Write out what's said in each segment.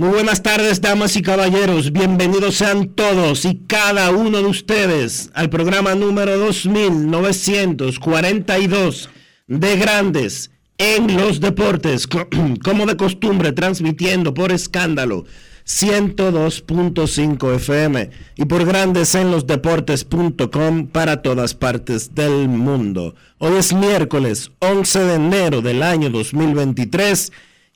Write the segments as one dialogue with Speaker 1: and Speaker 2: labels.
Speaker 1: Muy buenas tardes, damas y caballeros. Bienvenidos sean todos y cada uno de ustedes al programa número 2942 de Grandes en los Deportes, como de costumbre, transmitiendo por escándalo 102.5 FM y por Grandes en los Deportes.com para todas partes del mundo. Hoy es miércoles 11 de enero del año 2023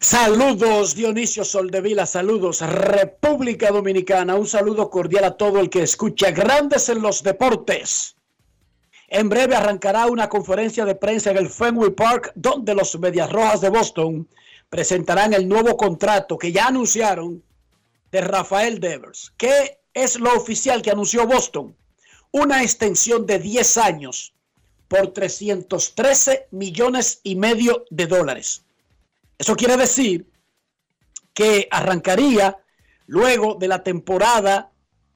Speaker 2: Saludos Dionisio Soldevila, saludos República Dominicana, un saludo cordial a todo el que escucha Grandes en los Deportes. En breve arrancará una conferencia de prensa en el Fenway Park donde los Medias Rojas de Boston presentarán el nuevo contrato que ya anunciaron de Rafael Devers. ¿Qué es lo oficial que anunció Boston? Una extensión de 10 años por 313 millones y medio de dólares. Eso quiere decir que arrancaría luego de la temporada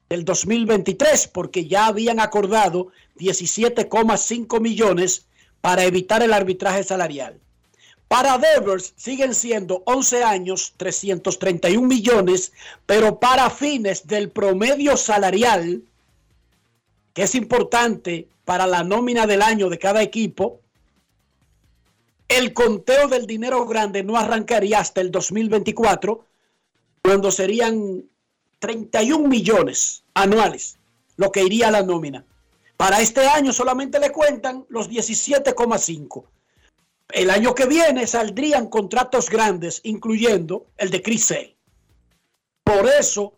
Speaker 2: del 2023, porque ya habían acordado 17,5 millones para evitar el arbitraje salarial. Para Devers siguen siendo 11 años, 331 millones, pero para fines del promedio salarial, que es importante para la nómina del año de cada equipo, el conteo del dinero grande no arrancaría hasta el 2024, cuando serían 31 millones anuales lo que iría a la nómina. Para este año solamente le cuentan los 17,5. El año que viene saldrían contratos grandes, incluyendo el de Chris. Por eso,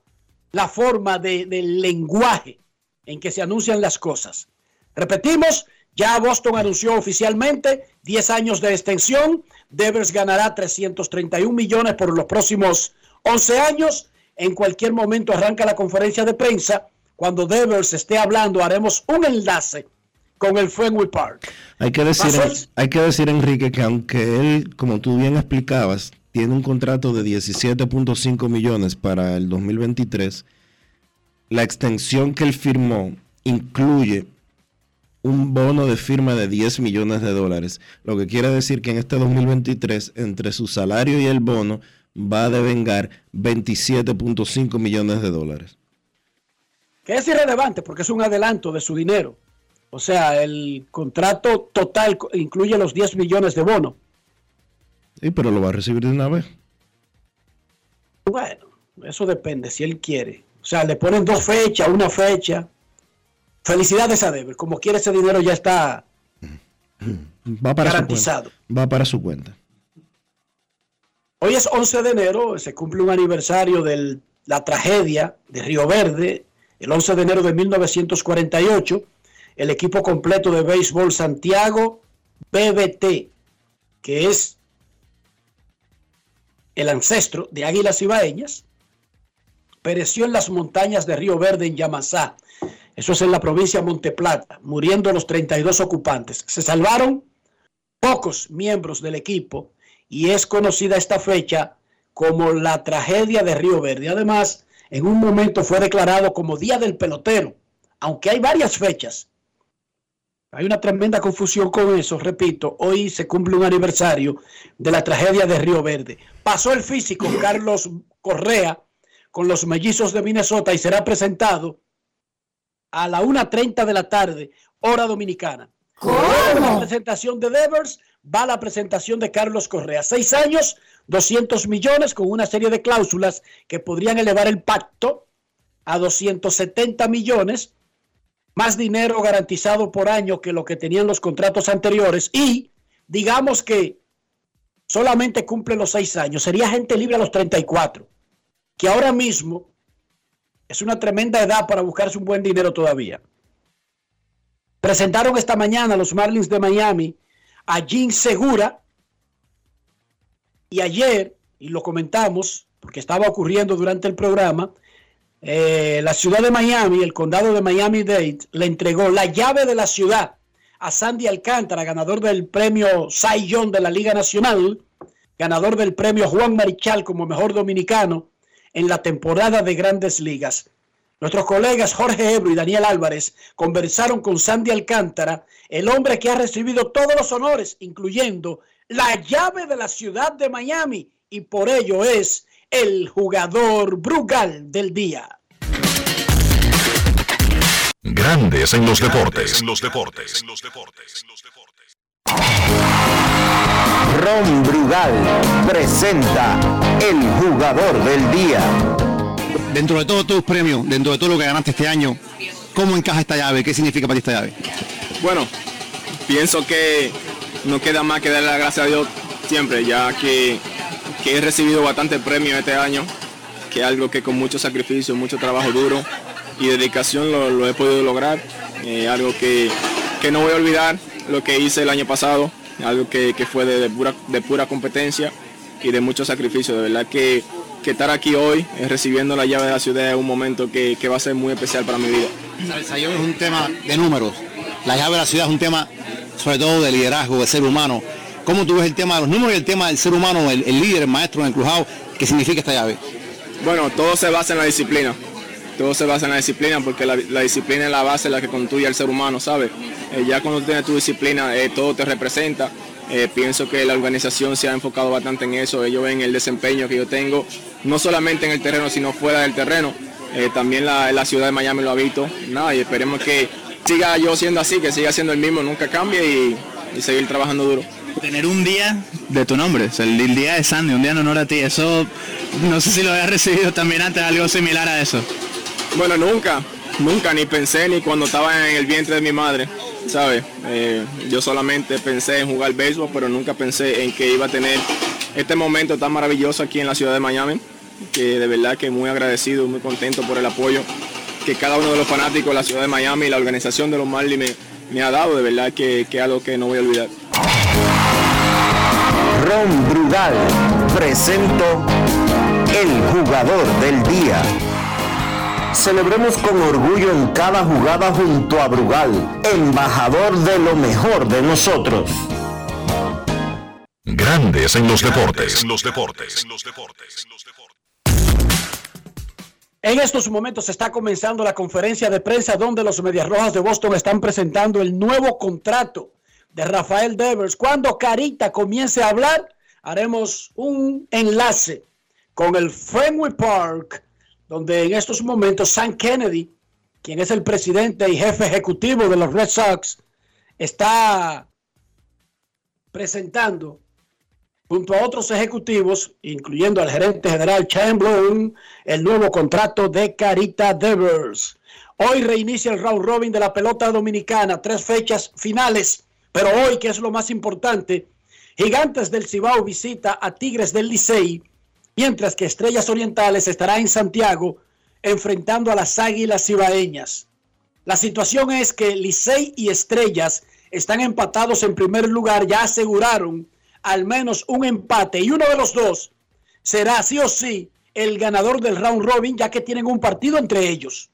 Speaker 2: la forma de, del lenguaje en que se anuncian las cosas. Repetimos, ya Boston anunció oficialmente 10 años de extensión. Devers ganará 331 millones por los próximos 11 años. En cualquier momento arranca la conferencia de prensa. Cuando Devers esté hablando, haremos un enlace con el Fenway Park.
Speaker 1: Hay que decir, hay que decir Enrique, que aunque él, como tú bien explicabas, tiene un contrato de 17.5 millones para el 2023, la extensión que él firmó incluye un bono de firma de 10 millones de dólares, lo que quiere decir que en este 2023, entre su salario y el bono, va a devengar 27.5 millones de dólares.
Speaker 2: Que es irrelevante porque es un adelanto de su dinero. O sea, el contrato total incluye los 10 millones de bono.
Speaker 1: Sí, pero lo va a recibir de una vez.
Speaker 2: Bueno, eso depende si él quiere. O sea, le ponen dos fechas, una fecha. Felicidades a Devers. Como quiere ese dinero ya está
Speaker 1: Va para
Speaker 2: Garantizado.
Speaker 1: su cuenta. Va para su cuenta.
Speaker 2: Hoy es 11 de enero, se cumple un aniversario de la tragedia de Río Verde, el 11 de enero de 1948, el equipo completo de béisbol Santiago BBT, que es el ancestro de Águilas Ibaeñas, pereció en las montañas de Río Verde en Yamasá. Eso es en la provincia de Monteplata, muriendo los 32 ocupantes. Se salvaron pocos miembros del equipo y es conocida esta fecha como la tragedia de Río Verde. Además, en un momento fue declarado como Día del Pelotero, aunque hay varias fechas. Hay una tremenda confusión con eso, repito, hoy se cumple un aniversario de la tragedia de Río Verde. Pasó el físico Carlos Correa con los mellizos de Minnesota y será presentado a la 1.30 de la tarde, hora dominicana. ¿Cómo? La presentación de Devers va la presentación de Carlos Correa. Seis años, 200 millones con una serie de cláusulas que podrían elevar el pacto a 270 millones, más dinero garantizado por año que lo que tenían los contratos anteriores y digamos que solamente cumple los seis años, sería gente libre a los 34 que ahora mismo es una tremenda edad para buscarse un buen dinero todavía. Presentaron esta mañana los Marlins de Miami a Jim Segura y ayer, y lo comentamos porque estaba ocurriendo durante el programa, eh, la ciudad de Miami, el condado de Miami-Dade, le entregó la llave de la ciudad a Sandy Alcántara, ganador del premio Cy Young de la Liga Nacional, ganador del premio Juan Marichal como mejor dominicano en la temporada de grandes ligas. Nuestros colegas Jorge Ebro y Daniel Álvarez conversaron con Sandy Alcántara, el hombre que ha recibido todos los honores, incluyendo la llave de la ciudad de Miami, y por ello es el jugador Brugal del día.
Speaker 3: Grandes en los deportes. En los deportes. En los deportes.
Speaker 4: Ron Brugal presenta el jugador del día.
Speaker 5: Dentro de todos tus premios, dentro de todo lo que ganaste este año, ¿cómo encaja esta llave? ¿Qué significa para ti esta llave?
Speaker 6: Bueno, pienso que no queda más que darle las gracias a Dios siempre, ya que, que he recibido bastante premios este año, que es algo que con mucho sacrificio, mucho trabajo duro y dedicación lo, he podido lograr. Eh, algo que, que no voy a olvidar lo que hice el año pasado algo que, fue de, pura, de pura competencia y de mucho sacrificio. De verdad que, estar aquí hoy eh, recibiendo la llave de la ciudad es un momento que, va a ser muy especial para mi vida.
Speaker 5: El es un tema de números. La llave de la ciudad es un tema sobre todo de liderazgo, de ser humano. ¿Cómo tú ves el tema de los números y el tema del ser humano, el, líder, el maestro en el crujado? ¿Qué significa esta llave?
Speaker 6: Bueno, todo se basa en la disciplina. Todo se basa en la disciplina porque la, disciplina es la base, la que construye al ser humano, ¿sabes? Eh, ya cuando tienes tu disciplina, eh, todo te representa. Eh, pienso que la organización se ha enfocado bastante en eso. Ellos ven el desempeño que yo tengo, no solamente en el terreno, sino fuera del terreno. también la, ciudad de Miami lo ha visto. Nada, y esperemos que siga yo siendo así, que siga siendo el mismo, nunca cambie y, seguir trabajando duro.
Speaker 7: Tener un día de tu nombre, el, día de Sandy, un día en honor a ti, eso no sé si lo había recibido también antes, algo similar a eso.
Speaker 6: Bueno, nunca, nunca, ni pensé ni cuando estaba en el vientre de mi madre. ¿sabes? Eh, yo solamente pensé en jugar béisbol, pero nunca pensé en que iba a tener este momento tan maravilloso aquí en la ciudad de Miami, que de verdad que muy agradecido, muy contento por el apoyo que cada uno de los fanáticos de la ciudad de Miami y la organización de los Marlins me, ha dado, de verdad que, es algo que no voy a olvidar.
Speaker 4: Ron Brugal presento el jugador del día. Celebremos con orgullo en cada jugada junto a Brugal, embajador de lo mejor de nosotros.
Speaker 3: Grandes en los deportes. En los deportes.
Speaker 2: En estos momentos está comenzando la conferencia de prensa donde los Medias Rojas de Boston están presentando el nuevo contrato de Rafael Devers. Cuando Carita comience a hablar, haremos un enlace con el Fenway Park donde en estos momentos Sam Kennedy, quien es el presidente y jefe ejecutivo de los Red Sox, está presentando junto a otros ejecutivos, incluyendo al gerente general Chamberlain, el nuevo contrato de Carita Devers. Hoy reinicia el round robin de la pelota dominicana, tres fechas finales, pero hoy, que es lo más importante, Gigantes del Cibao visita a Tigres del Licey, mientras que Estrellas Orientales estará en Santiago enfrentando a las Águilas Cibaeñas. La situación es que Licey y Estrellas están empatados en primer lugar, ya aseguraron al menos un empate y uno de los dos será sí o sí el ganador del round robin, ya que tienen un partido entre ellos.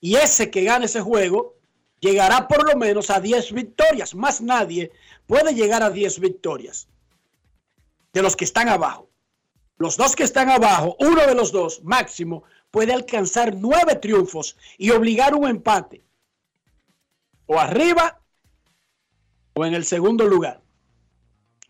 Speaker 2: Y ese que gane ese juego llegará por lo menos a 10 victorias. Más nadie puede llegar a 10 victorias de los que están abajo. Los dos que están abajo, uno de los dos máximo, puede alcanzar nueve triunfos y obligar un empate. O arriba o en el segundo lugar.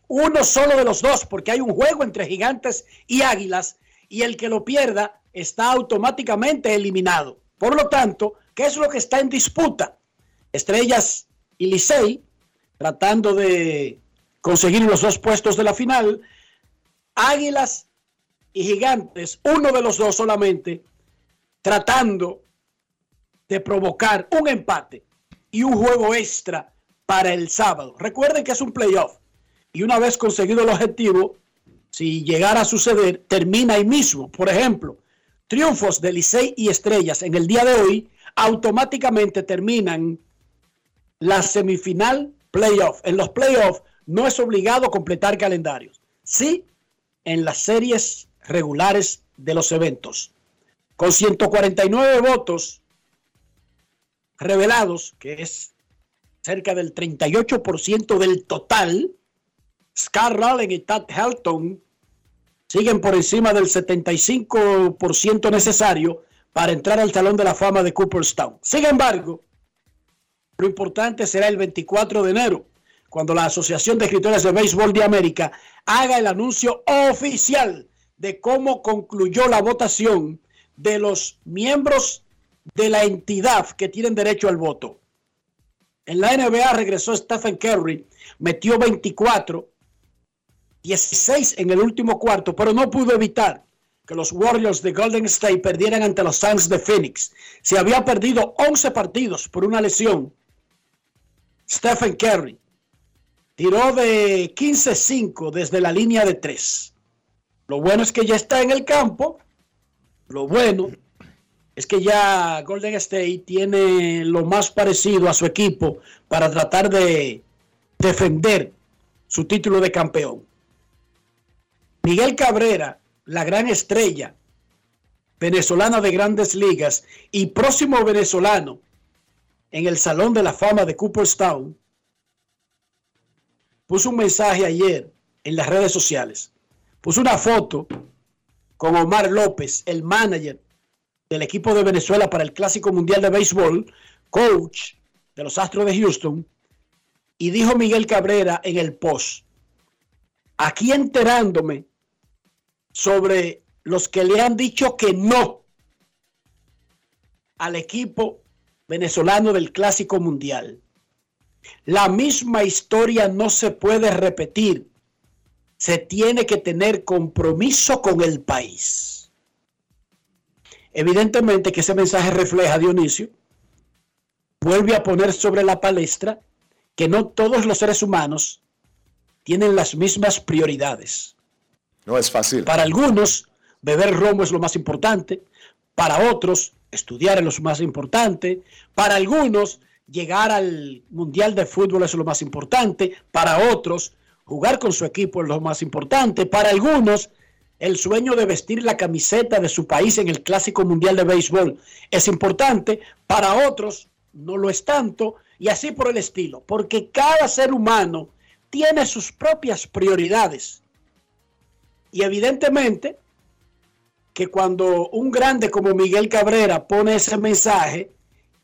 Speaker 2: Uno solo de los dos, porque hay un juego entre gigantes y águilas, y el que lo pierda está automáticamente eliminado. Por lo tanto, ¿qué es lo que está en disputa? Estrellas y Licey, tratando de conseguir los dos puestos de la final. Águilas y Gigantes, uno de los dos solamente, tratando de provocar un empate y un juego extra para el sábado. Recuerden que es un playoff y una vez conseguido el objetivo, si llegara a suceder, termina ahí mismo. Por ejemplo, triunfos de Licey y Estrellas en el día de hoy automáticamente terminan la semifinal playoff. En los playoffs no es obligado completar calendarios. Sí, en las series regulares de los eventos. Con 149 votos revelados, que es cerca del 38% del total, Scar Raleigh y Tad Helton siguen por encima del 75% necesario para entrar al Salón de la Fama de Cooperstown. Sin embargo, lo importante será el 24 de enero, cuando la Asociación de Escritores de Béisbol de América haga el anuncio oficial de cómo concluyó la votación de los miembros de la entidad que tienen derecho al voto. En la NBA regresó Stephen Curry, metió 24, 16 en el último cuarto, pero no pudo evitar que los Warriors de Golden State perdieran ante los Suns de Phoenix. Se había perdido 11 partidos por una lesión. Stephen Curry tiró de 15-5 desde la línea de 3. Lo bueno es que ya está en el campo. Lo bueno es que ya Golden State tiene lo más parecido a su equipo para tratar de defender su título de campeón. Miguel Cabrera, la gran estrella venezolana de grandes ligas y próximo venezolano en el Salón de la Fama de Cooperstown, puso un mensaje ayer en las redes sociales puso una foto con Omar López, el manager del equipo de Venezuela para el Clásico Mundial de Béisbol, coach de los Astros de Houston, y dijo Miguel Cabrera en el post, aquí enterándome sobre los que le han dicho que no al equipo venezolano del Clásico Mundial. La misma historia no se puede repetir se tiene que tener compromiso con el país. Evidentemente que ese mensaje refleja, Dionisio, vuelve a poner sobre la palestra que no todos los seres humanos tienen las mismas prioridades.
Speaker 8: No es fácil.
Speaker 2: Para algunos, beber romo es lo más importante. Para otros, estudiar es lo más importante. Para algunos, llegar al Mundial de Fútbol es lo más importante. Para otros, Jugar con su equipo es lo más importante. Para algunos, el sueño de vestir la camiseta de su país en el Clásico Mundial de Béisbol es importante. Para otros, no lo es tanto. Y así por el estilo. Porque cada ser humano tiene sus propias prioridades. Y evidentemente que cuando un grande como Miguel Cabrera pone ese mensaje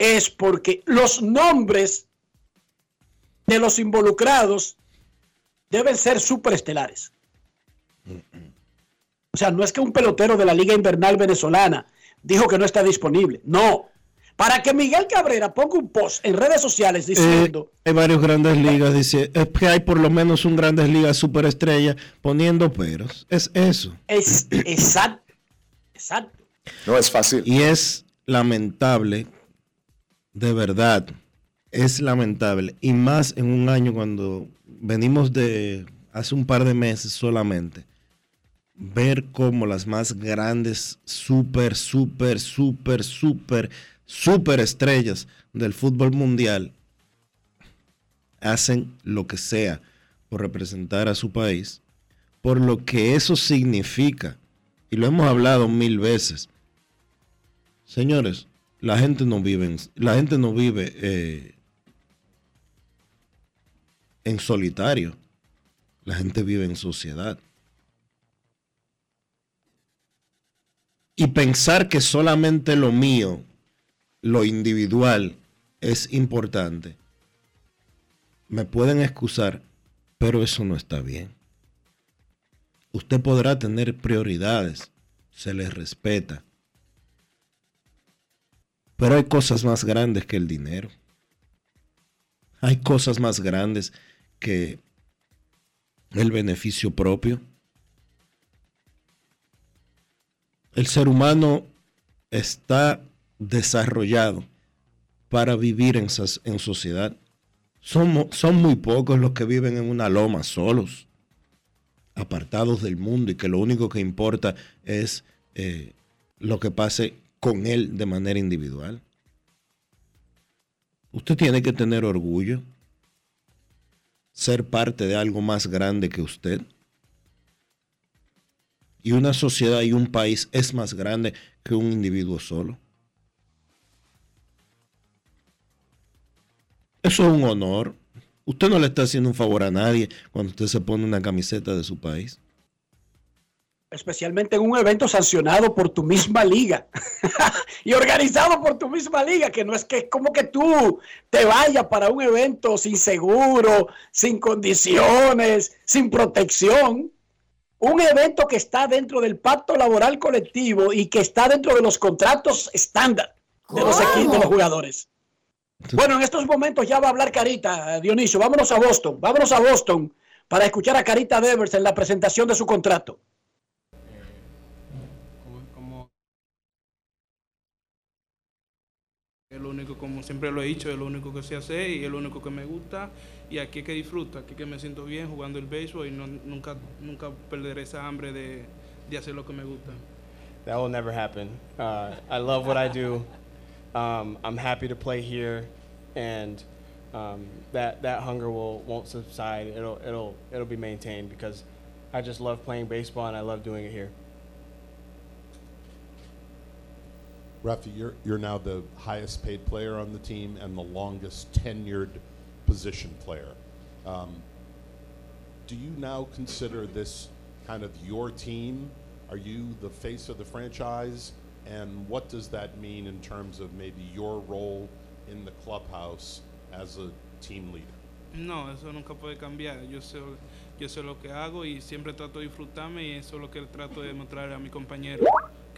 Speaker 2: es porque los nombres de los involucrados deben ser superestelares. O sea, no es que un pelotero de la Liga Invernal Venezolana dijo que no está disponible. No. Para que Miguel Cabrera ponga un post en redes sociales diciendo.
Speaker 1: Eh, hay varios grandes ligas, dice. Es que hay por lo menos un grandes ligas superestrella poniendo peros. Es eso.
Speaker 2: Es exacto. Exacto.
Speaker 8: No es fácil.
Speaker 1: Y es lamentable, de verdad, es lamentable. Y más en un año cuando venimos de hace un par de meses solamente ver cómo las más grandes super, super, super, super, super estrellas del fútbol mundial hacen lo que sea por representar a su país, por lo que eso significa, y lo hemos hablado mil veces. Señores, la gente no vive eh, en solitario. La gente vive en sociedad. Y pensar que solamente lo mío, lo individual, es importante. Me pueden excusar, pero eso no está bien. Usted podrá tener prioridades, se les respeta. Pero hay cosas más grandes que el dinero. Hay cosas más grandes que el beneficio propio. El ser humano está desarrollado para vivir en, en sociedad. Son, muy pocos los que viven en una loma solos, apartados del mundo y que lo único que importa es eh, lo que pase con él de manera individual. Usted tiene que tener orgullo, ser parte de algo más grande que usted. Y una sociedad y un país es más grande que un individuo solo. Eso es un honor. Usted no le está haciendo un favor a nadie cuando usted se pone una camiseta de su país
Speaker 2: especialmente en un evento sancionado por tu misma liga y organizado por tu misma liga, que no es que como que tú te vayas para un evento sin seguro, sin condiciones, sin protección. Un evento que está dentro del pacto laboral colectivo y que está dentro de los contratos estándar de los equipos, de los jugadores. Bueno, en estos momentos ya va a hablar Carita, Dionisio. Vámonos a Boston, vámonos a Boston para escuchar a Carita Devers en la presentación de su contrato.
Speaker 9: Es lo único, como siempre lo he dicho, es lo único que sé hacer y es lo único que me gusta. Y aquí es que disfruto, aquí es que me siento bien jugando el béisbol y no, nunca, nunca perderé esa hambre de, de hacer lo que me gusta.
Speaker 10: That will never happen. Uh, I love what I do. Um, I'm happy to play here, and um, that that hunger will won't subside. It'll it'll it'll be maintained because I just love playing baseball and I love doing it here.
Speaker 11: Rafi, you're, you're now the highest paid player on the team and the longest tenured position player. Um, do you now consider this kind of your team? Are you the face of the franchise? And what does that mean in terms of maybe your role in the clubhouse as a team leader?
Speaker 9: No, eso nunca puede cambiar. Yo sé, yo sé lo que hago y siempre trato de disfrutarme y eso es lo que trato de demostrar a mi compañero.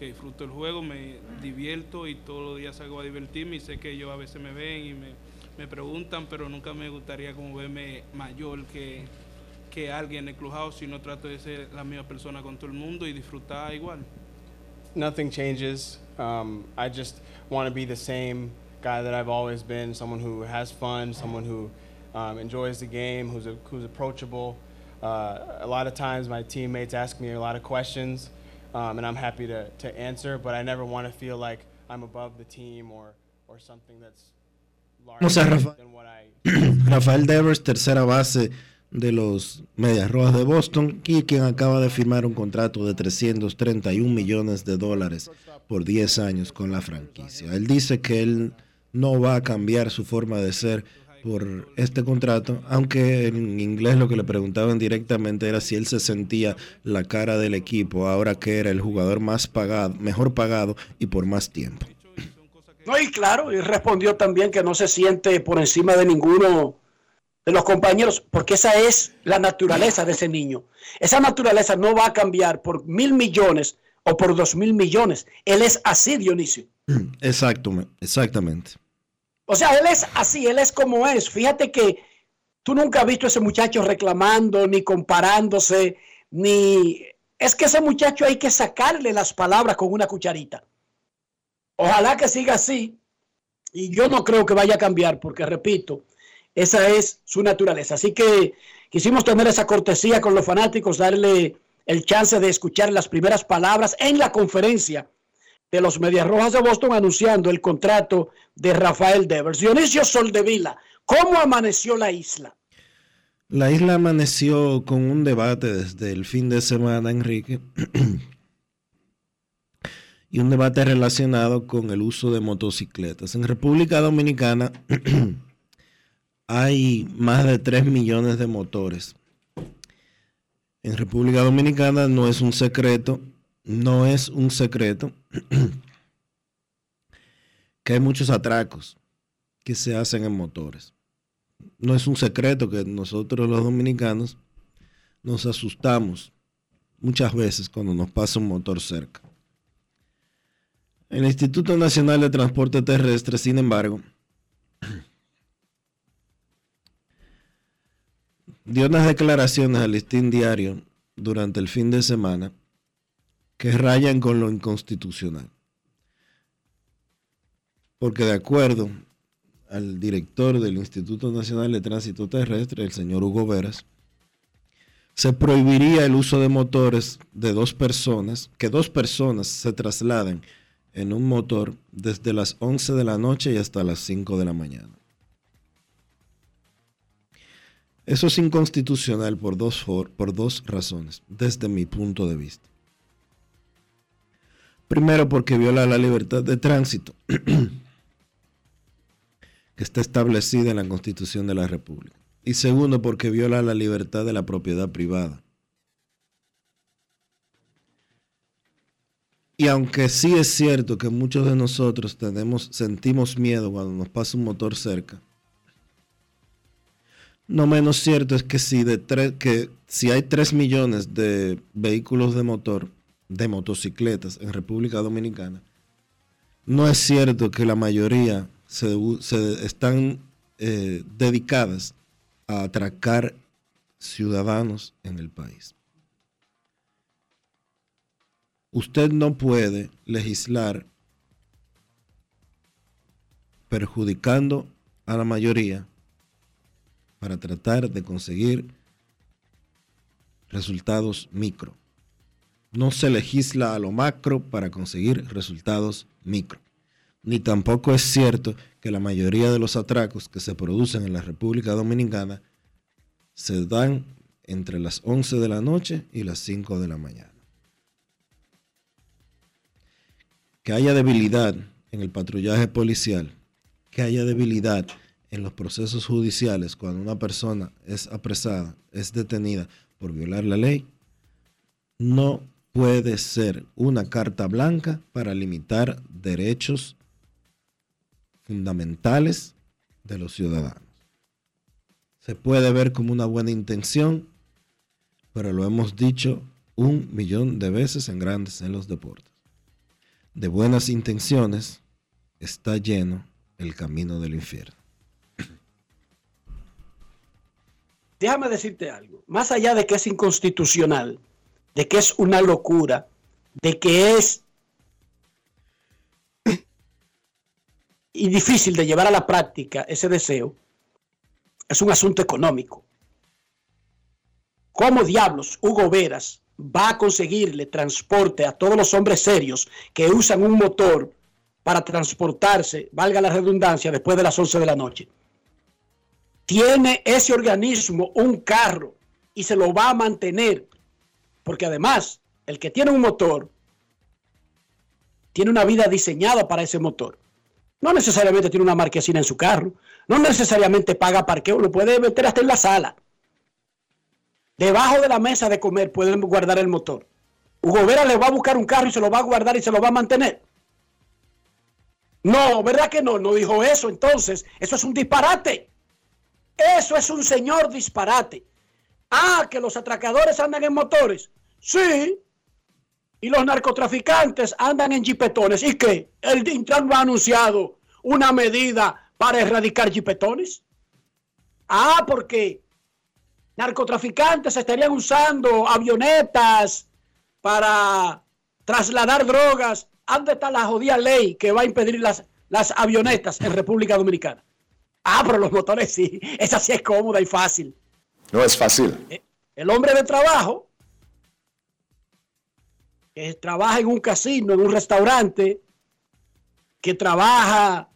Speaker 9: Que disfruto el juego, me divierto y todos los días salgo a divertirme y sé que ellos a veces me ven y me, me preguntan, pero nunca me gustaría como verme mayor que, que alguien en el clubhouse, sino trato de ser la misma persona con todo el mundo y disfrutar igual.
Speaker 10: Nothing changes. Um, I just want to be the same guy that I've always been, someone who has fun, someone who um, enjoys the game, who's, a, who's approachable. Uh, a lot of times my teammates ask me a lot of questions. Um, and I'm happy to, to answer, but I never want to feel like I'm above the team or, or something that's larger
Speaker 1: Rafa than what I... Rafael Devers, tercera base de los Medias Rojas de Boston, y quien acaba de firmar un contrato de 331 millones de dólares por 10 años con la franquicia. Él dice que él no va a cambiar su forma de ser por este contrato, aunque en inglés lo que le preguntaban directamente era si él se sentía la cara del equipo ahora que era el jugador más pagado, mejor pagado y por más tiempo.
Speaker 2: No, y claro, y respondió también que no se siente por encima de ninguno de los compañeros, porque esa es la naturaleza de ese niño. Esa naturaleza no va a cambiar por mil millones o por dos mil millones. Él es así, Dionisio.
Speaker 1: Exacto, exactamente.
Speaker 2: O sea, él es así, él es como es. Fíjate que tú nunca has visto a ese muchacho reclamando, ni comparándose, ni... Es que ese muchacho hay que sacarle las palabras con una cucharita. Ojalá que siga así. Y yo no creo que vaya a cambiar, porque repito, esa es su naturaleza. Así que quisimos tener esa cortesía con los fanáticos, darle el chance de escuchar las primeras palabras en la conferencia de los Medias Rojas de Boston anunciando el contrato de Rafael Devers. Dionisio Soldevila, ¿cómo amaneció la isla?
Speaker 1: La isla amaneció con un debate desde el fin de semana, Enrique, y un debate relacionado con el uso de motocicletas. En República Dominicana hay más de 3 millones de motores. En República Dominicana no es un secreto, no es un secreto que hay muchos atracos que se hacen en motores. No es un secreto que nosotros los dominicanos nos asustamos muchas veces cuando nos pasa un motor cerca. El Instituto Nacional de Transporte Terrestre, sin embargo, dio unas declaraciones al listín diario durante el fin de semana que rayan con lo inconstitucional. Porque de acuerdo al director del Instituto Nacional de Tránsito Terrestre, el señor Hugo Veras, se prohibiría el uso de motores de dos personas, que dos personas se trasladen en un motor desde las 11 de la noche y hasta las 5 de la mañana. Eso es inconstitucional por dos, por dos razones, desde mi punto de vista. Primero, porque viola la libertad de tránsito, que está establecida en la Constitución de la República. Y segundo, porque viola la libertad de la propiedad privada. Y aunque sí es cierto que muchos de nosotros tenemos, sentimos miedo cuando nos pasa un motor cerca, no menos cierto es que si, de que si hay 3 millones de vehículos de motor, de motocicletas en República Dominicana, no es cierto que la mayoría se, están eh, dedicadas a atracar ciudadanos en el país. Usted no puede legislar perjudicando a la mayoría para tratar de conseguir resultados micro. No se legisla a lo macro para conseguir resultados micro. Ni tampoco es cierto que la mayoría de los atracos que se producen en la República Dominicana se dan entre las 11 de la noche y las 5 de la mañana. que haya debilidad en el patrullaje policial, que haya debilidad en los procesos judiciales cuando una persona es apresada, es detenida por violar la ley, no puede ser una carta blanca para limitar derechos fundamentales de los ciudadanos. Se puede ver como una buena intención, pero lo hemos dicho un millón de veces en grandes en los deportes de buenas intenciones está lleno el camino del infierno.
Speaker 2: Déjame decirte algo, más allá de que es inconstitucional, de que es una locura, de que es y difícil de llevar a la práctica ese deseo, es un asunto económico. ¿Cómo diablos Hugo Veras va a conseguirle transporte a todos los hombres serios que usan un motor para transportarse, valga la redundancia, después de las 11 de la noche. Tiene ese organismo un carro y se lo va a mantener, porque además el que tiene un motor tiene una vida diseñada para ese motor. No necesariamente tiene una marquesina en su carro, no necesariamente paga parqueo, lo puede meter hasta en la sala. Debajo de la mesa de comer pueden guardar el motor. Hugo Vera le va a buscar un carro y se lo va a guardar y se lo va a mantener. No, ¿verdad que no? No dijo eso. Entonces, eso es un disparate. Eso es un señor disparate. Ah, que los atracadores andan en motores. Sí. Y los narcotraficantes andan en jipetones. ¿Y qué? El Intran no ha anunciado una medida para erradicar jipetones. Ah, porque narcotraficantes estarían usando avionetas para trasladar drogas. ¿Dónde está la jodida ley que va a impedir las, las avionetas en República Dominicana? Ah, pero los motores sí. Esa sí es cómoda y fácil.
Speaker 8: No es fácil.
Speaker 2: El hombre de trabajo, que trabaja en un casino, en un restaurante, que trabaja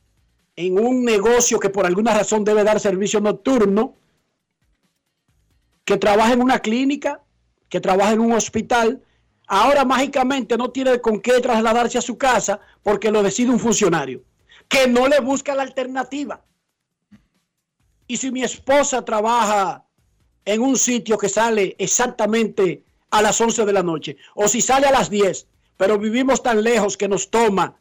Speaker 2: en un negocio que por alguna razón debe dar servicio nocturno, que trabaja en una clínica, que trabaja en un hospital, ahora mágicamente no tiene con qué trasladarse a su casa porque lo decide un funcionario, que no le busca la alternativa. Y si mi esposa trabaja en un sitio que sale exactamente a las 11 de la noche, o si sale a las 10, pero vivimos tan lejos que nos toma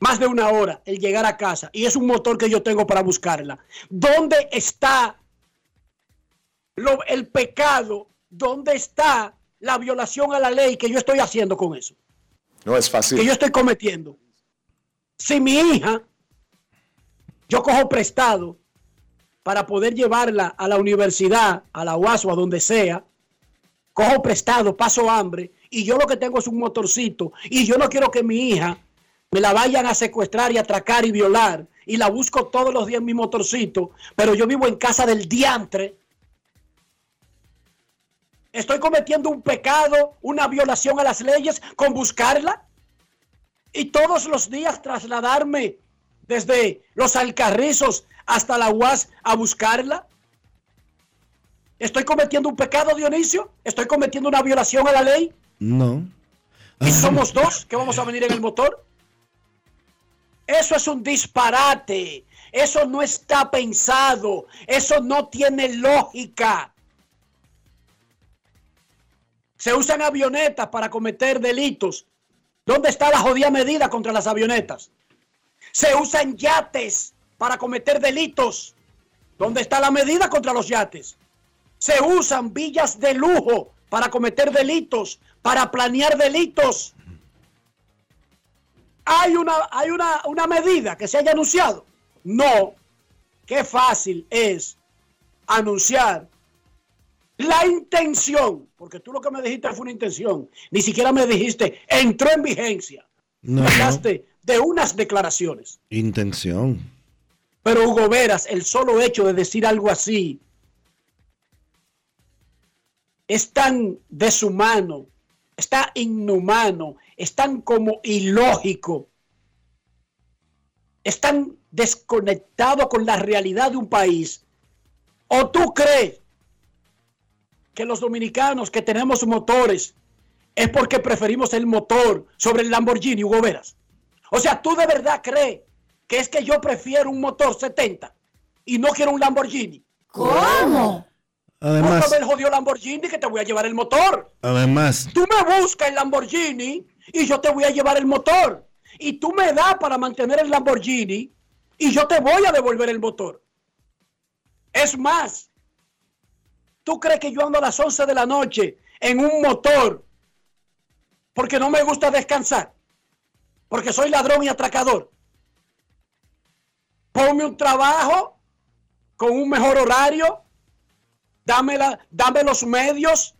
Speaker 2: más de una hora el llegar a casa y es un motor que yo tengo para buscarla. ¿Dónde está lo- el pecado? ¿Dónde está la violación a la ley que yo estoy haciendo con eso?
Speaker 8: No es fácil.
Speaker 2: Que yo estoy cometiendo. Si mi hija, yo cojo prestado para poder llevarla a la universidad, a la UAS o a donde sea, cojo prestado, paso hambre, y yo lo que tengo es un motorcito, y yo no quiero que mi hija me la vayan a secuestrar y atracar y violar, y la busco todos los días en mi motorcito, pero yo vivo en casa del diantre. Estoy cometiendo un pecado, una violación a las leyes con buscarla y todos los días trasladarme desde los Alcarrizos hasta la UAS a buscarla. ¿Estoy cometiendo un pecado, Dionisio? ¿Estoy cometiendo una violación a la ley?
Speaker 1: No.
Speaker 2: ¿Y somos dos que vamos a venir en el motor? Eso es un disparate. Eso no está pensado. Eso no tiene lógica. Se usan avionetas para cometer delitos. ¿Dónde está la jodida medida contra las avionetas? Se usan yates para cometer delitos. ¿Dónde está la medida contra los yates? Se usan villas de lujo para cometer delitos, para planear delitos. ¿Hay una, hay una, una medida que se haya anunciado? No. Qué fácil es anunciar la intención, porque tú lo que me dijiste fue una intención, ni siquiera me dijiste, entró en vigencia.
Speaker 1: No,
Speaker 2: hablaste de unas declaraciones.
Speaker 1: Intención.
Speaker 2: Pero Hugo Veras, el solo hecho de decir algo así es tan deshumano, está inhumano, es tan como ilógico, es tan desconectado con la realidad de un país. ¿O tú crees que los dominicanos que tenemos motores es porque preferimos el motor sobre el Lamborghini, Hugo Veras? O sea, ¿tú de verdad crees que es que yo prefiero un motor 70 y no quiero un Lamborghini? ¿Cómo?
Speaker 1: Además,
Speaker 2: el jodido Lamborghini que te voy a llevar el motor.
Speaker 1: además,
Speaker 2: Tú me buscas el Lamborghini y yo te voy a llevar el motor. Y tú me das para mantener el Lamborghini y yo te voy a devolver el motor. Es más, ¿tú crees que yo ando a las 11 de la noche en un motor porque no me gusta descansar? Porque soy ladrón y atracador. Ponme un trabajo con un mejor horario. Dame, los medios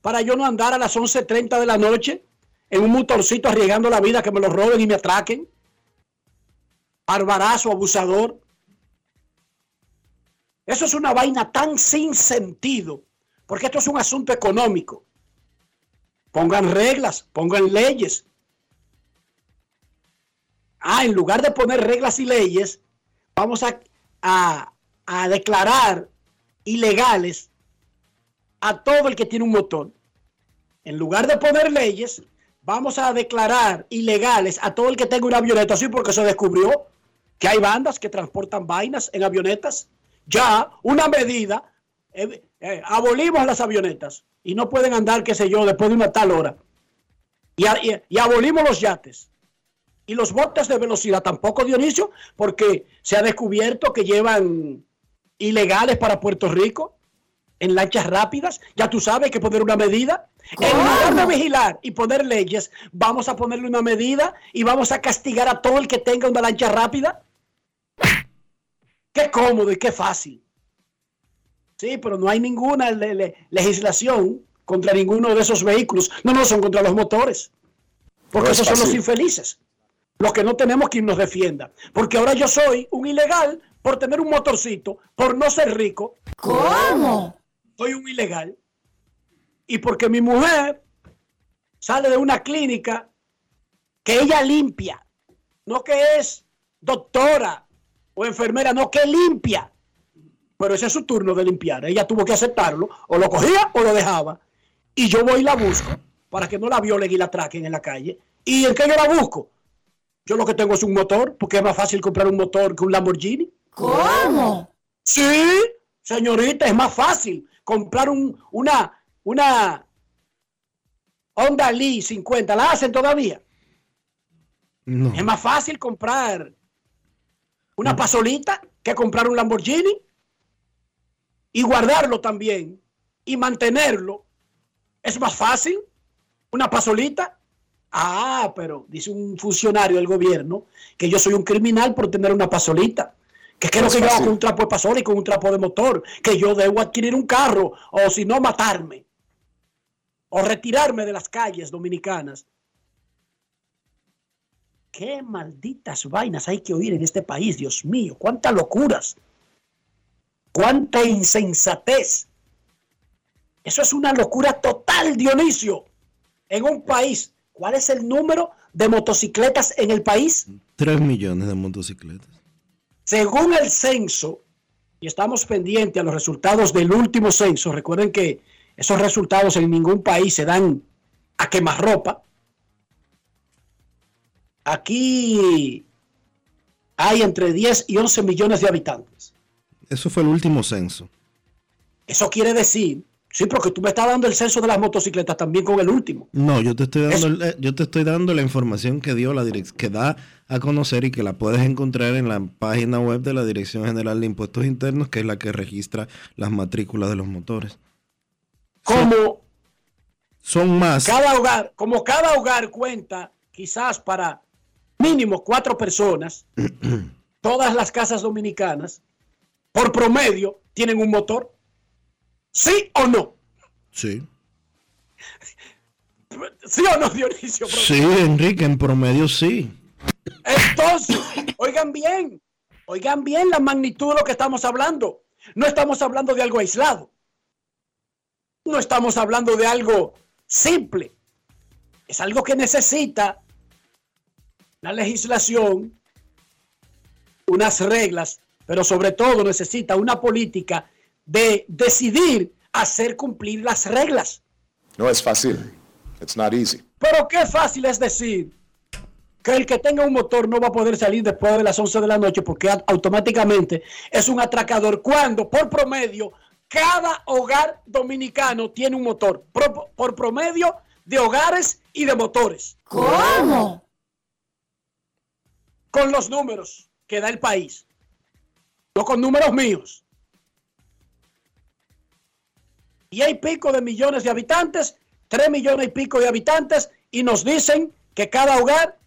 Speaker 2: para yo no andar a las 11.30 de la noche en un motorcito arriesgando la vida que me lo roben y me atraquen. Barbarazo, abusador. Eso es una vaina tan sin sentido, porque esto es un asunto económico. Pongan reglas, pongan leyes. Ah, en lugar de poner reglas y leyes, vamos a, a- a declarar ilegales a todo el que tiene un motor. En lugar de poner leyes, vamos a declarar ilegales a todo el que tenga una avioneta, sí, porque se descubrió que hay bandas que transportan vainas en avionetas. Ya, una medida, eh, eh, abolimos las avionetas y no pueden andar, qué sé yo, después de una tal hora. Y, abolimos los yates. Y los botes de velocidad tampoco, Dionisio, porque se ha descubierto que llevan ilegales para Puerto Rico en lanchas rápidas. Ya tú sabes que poner una medida. En lugar de vigilar y poner leyes, vamos a ponerle una medida y vamos a castigar a todo el que tenga una lancha rápida. Qué cómodo y qué fácil. Sí, pero no hay ninguna le- le- legislación contra ninguno de esos vehículos. No, no, son contra los motores. Porque
Speaker 8: No
Speaker 2: esos son los infelices. Los que no tenemos quien nos defienda. Porque ahora yo soy un ilegal por tener un motorcito, por no ser rico. ¿Cómo? soy un ilegal. Y porque mi mujer sale de una clínica que ella limpia, no que es doctora o enfermera, no que limpia. Pero ese es su turno de limpiar. Ella tuvo que aceptarlo, o lo cogía o lo dejaba. Y yo voy y la busco para que no la violen y la atraquen en la calle. ¿Y en qué yo la busco? Yo lo que tengo es un motor, porque es más fácil comprar un motor que un Lamborghini.
Speaker 12: ¿Cómo?
Speaker 2: Sí, señorita, es más fácil comprar un, una, una Honda Lee 50. ¿La hacen todavía?
Speaker 1: No.
Speaker 2: Es más fácil comprar una pasolita que comprar un Lamborghini y guardarlo también y mantenerlo. Es más fácil una pasolita. Ah, pero dice un funcionario del gobierno que yo soy un criminal por tener una pasolita. Que es que
Speaker 8: No
Speaker 2: lo que yo hago con un trapo de pasola y con un trapo de motor. Que yo debo adquirir un carro o si no matarme. O retirarme de las calles dominicanas. Qué malditas vainas hay que oír en este país, Dios mío. Cuántas locuras. Cuánta insensatez. Eso es una locura total, Dionisio. En un país, ¿cuál es el número de motocicletas en el país?
Speaker 1: 3 millones de motocicletas.
Speaker 2: Según el censo, y estamos pendientes a los resultados del último censo, recuerden que esos resultados en ningún país se dan a quemarropa. Aquí hay entre 10 y 11 millones de habitantes.
Speaker 1: Eso fue el último censo.
Speaker 2: Eso quiere decir, sí, porque tú me estás dando el censo de las motocicletas también con el último.
Speaker 1: No, yo te estoy dando, el- eh, yo te estoy dando la información que dio la que da a conocer y que la puedes encontrar en la página web de la Dirección General de Impuestos Internos, que es la que registra las matrículas de los motores.
Speaker 2: Como
Speaker 1: Son más.
Speaker 2: cada hogar, como cada hogar cuenta quizás para mínimo cuatro personas, todas las casas dominicanas, por promedio, tienen un motor. ¿Sí o no?
Speaker 1: Sí.
Speaker 2: ¿Sí o no, Dionisio?
Speaker 1: Sí, Enrique, en promedio sí.
Speaker 2: Entonces, oigan bien, oigan bien la magnitud de lo que estamos hablando. No estamos hablando de algo aislado. No estamos hablando de algo simple. Es algo que necesita la legislación, unas reglas, pero sobre todo necesita una política de decidir hacer cumplir las reglas.
Speaker 8: No es fácil. It's not easy.
Speaker 2: Pero qué fácil es decir que el que tenga un motor no va a poder salir después de las 11 de la noche porque automáticamente es un atracador cuando por promedio cada hogar dominicano tiene un motor Pro- por promedio de hogares y de motores.
Speaker 12: ¿Cómo?
Speaker 2: Con los números que da el país, no con números míos. Y hay pico de millones de habitantes, tres millones y pico de habitantes, y nos dicen que cada hogar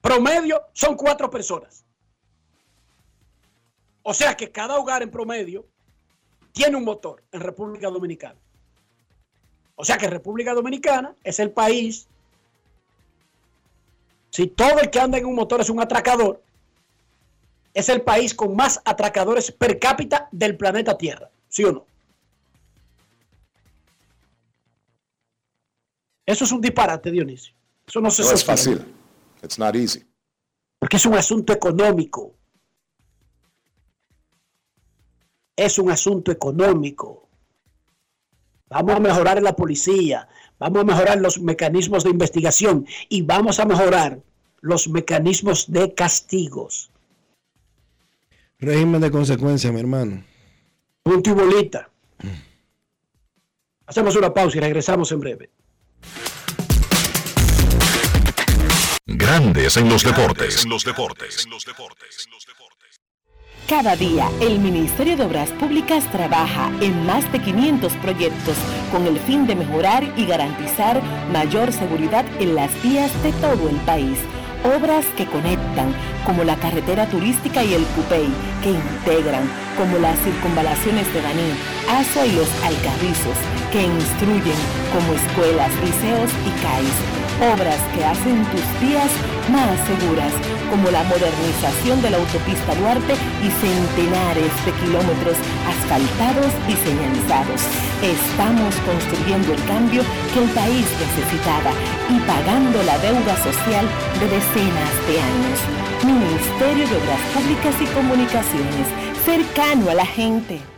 Speaker 2: promedio son cuatro personas. O sea que cada hogar en promedio tiene un motor en República Dominicana. O sea que República Dominicana es el país. Si todo el que anda en un motor es un atracador, es el país con más atracadores per cápita del planeta Tierra. ¿Sí o no? Eso es un disparate, Dionisio. Eso no se
Speaker 8: No es fácil. It's not easy.
Speaker 2: Porque es un asunto económico. Es un asunto económico. Vamos a mejorar la policía, vamos a mejorar los mecanismos de investigación y vamos a mejorar los mecanismos de castigos.
Speaker 1: Régimen de consecuencia, mi hermano.
Speaker 2: Punto y bolita. Hacemos una pausa y regresamos en breve.
Speaker 3: Grandes en los deportes. En los deportes.
Speaker 13: Cada día, el Ministerio de Obras Públicas trabaja en más de 500 proyectos con el fin de mejorar y garantizar mayor seguridad en las vías de todo el país. Obras que conectan, como la carretera turística y el CUPEI, que integran,
Speaker 14: como las circunvalaciones de Baní, Asua y los Alcarrizos, que instruyen como escuelas, liceos y CAIS. Obras que hacen tus días más seguras, como la modernización de la autopista Duarte y centenares de kilómetros asfaltados y señalizados. Estamos construyendo el cambio que el país necesitaba y pagando la deuda social de decenas de años. Ministerio de Obras Públicas y Comunicaciones, cercano a la gente.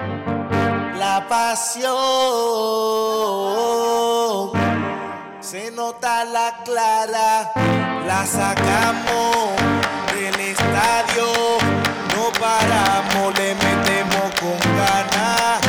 Speaker 15: la pasión. Se nota la clara la sacamos del estadio. No paramos le metemos con ganas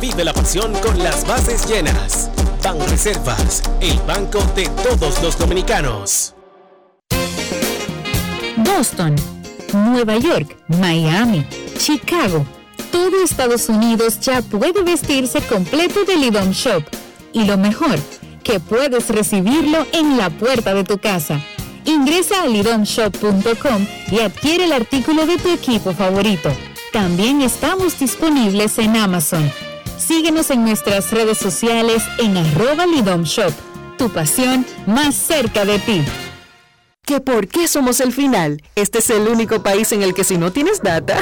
Speaker 16: vive la pasión con las bases llenas. Ban Reservas, el banco de todos los dominicanos.
Speaker 17: Boston, Nueva York, Miami, Chicago. Todo Estados Unidos ya puede vestirse completo de Lidom Shop. Y lo mejor, que puedes recibirlo en la puerta de tu casa. Ingresa a lidomshop.com y adquiere el artículo de tu equipo favorito. También estamos disponibles en Amazon. Síguenos en nuestras redes sociales en arroba Lidom Shop. Tu pasión más cerca de ti.
Speaker 18: ¿Que por qué somos el final? Este es el único país en el que si no tienes data,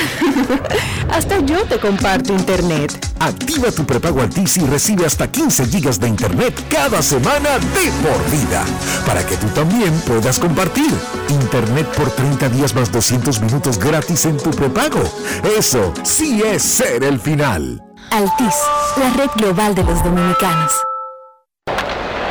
Speaker 18: hasta yo te comparto internet.
Speaker 19: Activa tu prepago Altis y recibe hasta 15 gigas de internet cada semana de por vida. Para que tú también puedas compartir. Internet por 30 días más 200 minutos gratis en tu prepago. Eso sí es ser el final.
Speaker 17: Altis, la red global de los dominicanos.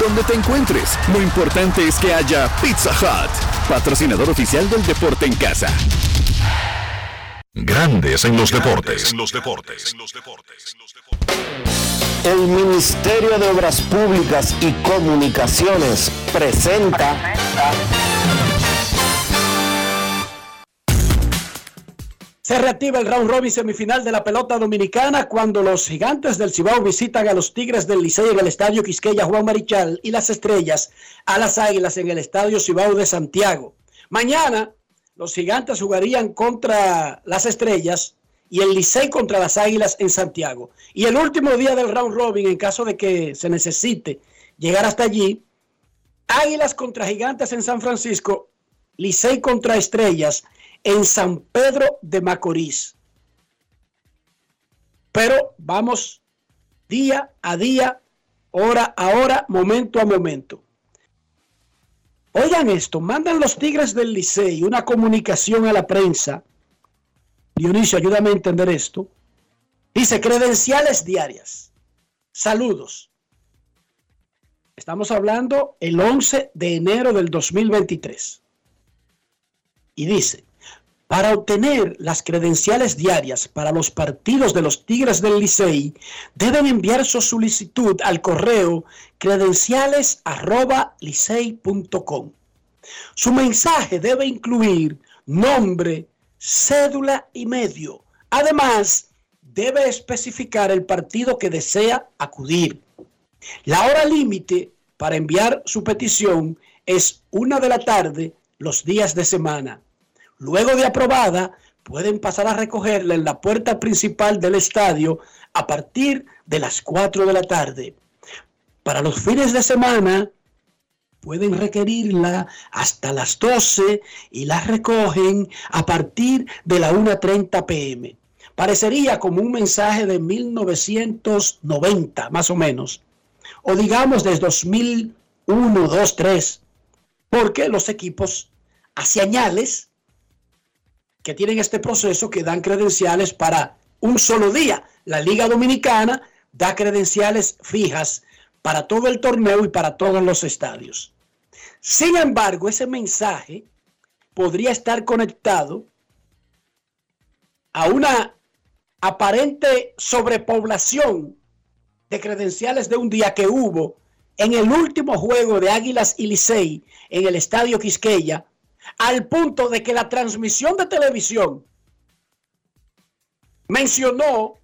Speaker 20: Donde te encuentres, lo importante es que haya Pizza Hut, patrocinador oficial del deporte en casa.
Speaker 3: Grandes en los deportes. En los deportes.
Speaker 4: El Ministerio de Obras Públicas y Comunicaciones presenta
Speaker 2: Se reactiva el round robin semifinal de la pelota dominicana cuando los gigantes del Cibao visitan a los Tigres del Licey en el Estadio Quisqueya Juan Marichal y las Estrellas a las Águilas en el Estadio Cibao de Santiago. Mañana los gigantes jugarían contra las Estrellas y el Licey contra las Águilas en Santiago. Y el último día del round robin, en caso de que se necesite llegar hasta allí, Águilas contra Gigantes en San Francisco, Licey contra Estrellas en San Pedro de Macorís. Pero vamos día a día, hora a hora, momento a momento. Oigan esto, mandan los Tigres del Licey una comunicación a la prensa. Dionisio, ayúdame a entender esto. Dice credenciales diarias. Saludos. Estamos hablando el 11 de enero del 2023. Y dice, para obtener las credenciales diarias para los partidos de los Tigres del Licey, deben enviar su solicitud al correo credenciales@licey.com. Su mensaje debe incluir nombre, cédula y medio. Además, debe especificar el partido que desea acudir. La hora límite para enviar su petición es una de la tarde los días de semana. Luego de aprobada, pueden pasar a recogerla en la puerta principal del estadio a partir de las 4 de la tarde. Para los fines de semana, pueden requerirla hasta las 12 y la recogen a partir de la 1.30 pm. Parecería como un mensaje de 1990, más o menos, o digamos desde 2001, 2, 3, porque los equipos hace añales que tienen este proceso que dan credenciales para un solo día. La Liga Dominicana da credenciales fijas para todo el torneo y para todos los estadios. Sin embargo, ese mensaje podría estar conectado a una aparente sobrepoblación de credenciales de un día que hubo en el último juego de Águilas y Licey en el Estadio Quisqueya, al punto de que la transmisión de televisión mencionó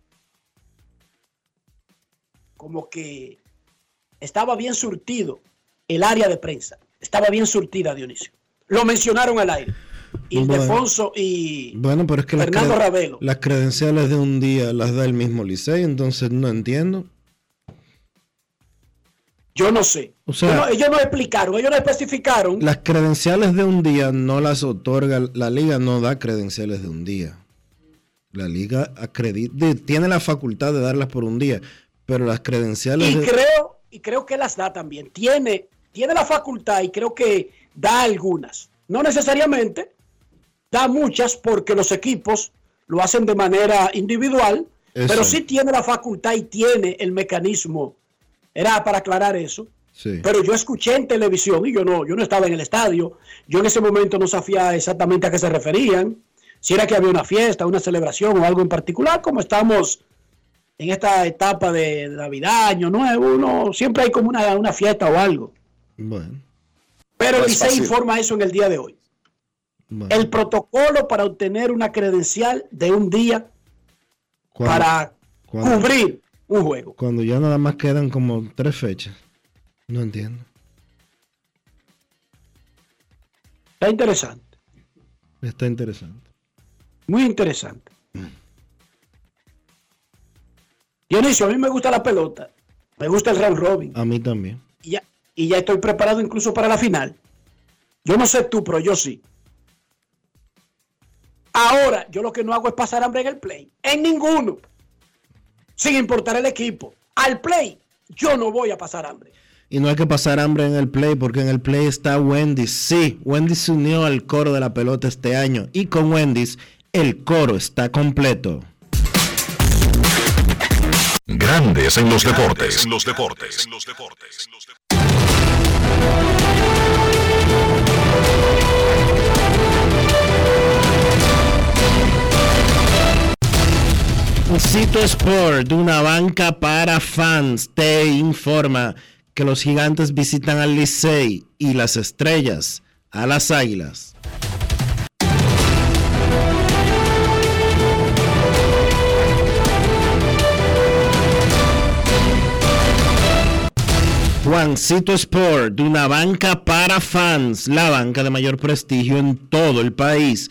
Speaker 2: como que estaba bien surtido el área de prensa. Estaba bien surtida, Dionisio. Lo mencionaron al aire. Ildefonso y
Speaker 1: Bueno, pero es que las,
Speaker 2: Fernando Ravelo.
Speaker 1: las credenciales de un día las da el mismo Licey, entonces no entiendo.
Speaker 2: Yo no sé.
Speaker 1: O sea-
Speaker 2: no- ellos no explicaron, ellos no especificaron.
Speaker 1: Las credenciales de un día no las otorga, la liga no da credenciales de un día. La liga acredita, tiene la facultad de darlas por un día, pero las credenciales
Speaker 2: Y
Speaker 1: de-
Speaker 2: creo, y creo que las da también. Tiene, tiene la facultad y creo que da algunas. No necesariamente, da muchas porque los equipos lo hacen de manera individual,
Speaker 1: Eso.
Speaker 2: pero sí tiene la facultad y tiene el mecanismo. Era para aclarar eso.
Speaker 1: Sí.
Speaker 2: Pero yo escuché en televisión y yo no, yo no estaba en el estadio. Yo en ese momento no sabía exactamente a qué se referían. Si era que había una fiesta, una celebración o algo en particular, como estamos en esta etapa de Navidad, Año Nuevo, uno, siempre hay como una, una fiesta o algo.
Speaker 1: Bueno,
Speaker 2: Pero
Speaker 1: No
Speaker 2: Licey informa eso en el día de hoy.
Speaker 1: bueno.
Speaker 2: El protocolo para obtener una credencial de un día para cubrir un juego.
Speaker 1: Cuando ya nada más quedan como tres fechas. No entiendo.
Speaker 2: Está interesante,
Speaker 1: Está interesante.
Speaker 2: muy interesante. Dionisio, a mí me gusta la pelota, me gusta el round robin
Speaker 1: A mí también.
Speaker 2: y ya, y ya estoy preparado incluso para la final. Yo no sé tú, pero yo sí. Ahora, yo lo que no hago es pasar hambre en el play. En ninguno. Sin importar el equipo. Al play, yo no voy a pasar hambre.
Speaker 1: Y no hay que pasar hambre en el play, porque en el play está Wendy's. Sí, Wendy's se unió al coro de la pelota este año. Y con Wendy's, el coro está completo.
Speaker 3: Grandes en los deportes. En los deportes.
Speaker 1: Cito Sport, una banca para fans, te informa que los gigantes visitan al Licey y las estrellas a las águilas. Juancito Sport, una banca para fans, la banca de mayor prestigio en todo el país,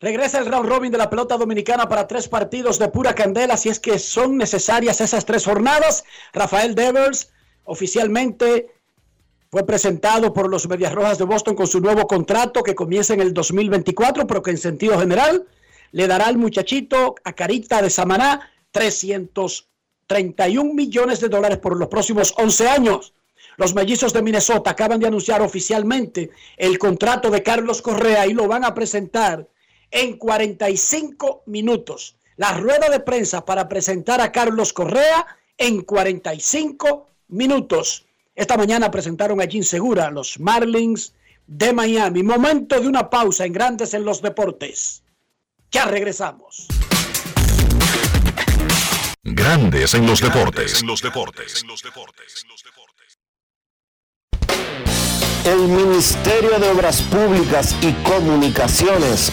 Speaker 2: Regresa el round robin de la pelota dominicana para tres partidos de pura candela, si es que son necesarias esas tres jornadas. Rafael Devers oficialmente fue presentado por los Medias Rojas de Boston con su nuevo contrato que comienza en el 2024, pero que en sentido general le dará al muchachito a Carita de Samaná 331 millones de dólares por los próximos 11 años. Los mellizos de Minnesota acaban de anunciar oficialmente el contrato de Carlos Correa y lo van a presentar en 45 minutos. La rueda de prensa para presentar a Carlos Correa en 45 minutos. Esta mañana presentaron a Jim Segura, los Marlins de Miami. Momento de una pausa en Grandes en los Deportes. Ya regresamos.
Speaker 3: Grandes en los deportes. los deportes.
Speaker 4: El Ministerio de Obras Públicas y Comunicaciones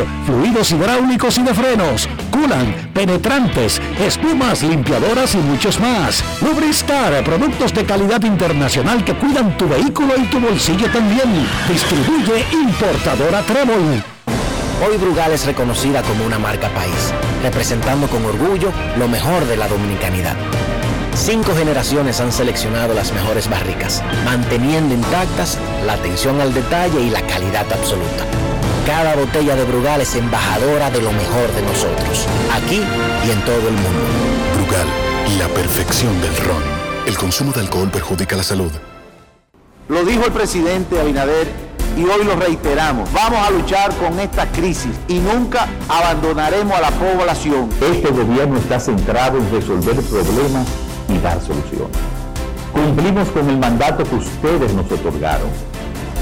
Speaker 19: fluidos hidráulicos y de frenos, culan, penetrantes, espumas, limpiadoras y muchos más. Lubristar, productos de calidad internacional que cuidan tu vehículo y tu bolsillo también. Distribuye importadora Trébol.
Speaker 21: Hoy Brugal es reconocida como una marca país, representando con orgullo lo mejor de la dominicanidad. Cinco generaciones han seleccionado las mejores barricas, manteniendo intactas la atención al detalle y la calidad absoluta. Cada botella de Brugal es embajadora de lo mejor de nosotros, aquí y en todo el mundo.
Speaker 22: Brugal, la perfección del ron. El consumo de alcohol perjudica la salud.
Speaker 23: Lo dijo el presidente Abinader y hoy lo reiteramos. Vamos a luchar con esta crisis y nunca abandonaremos a la población.
Speaker 24: Este gobierno está centrado en resolver problemas y dar soluciones. Cumplimos con el mandato que ustedes nos otorgaron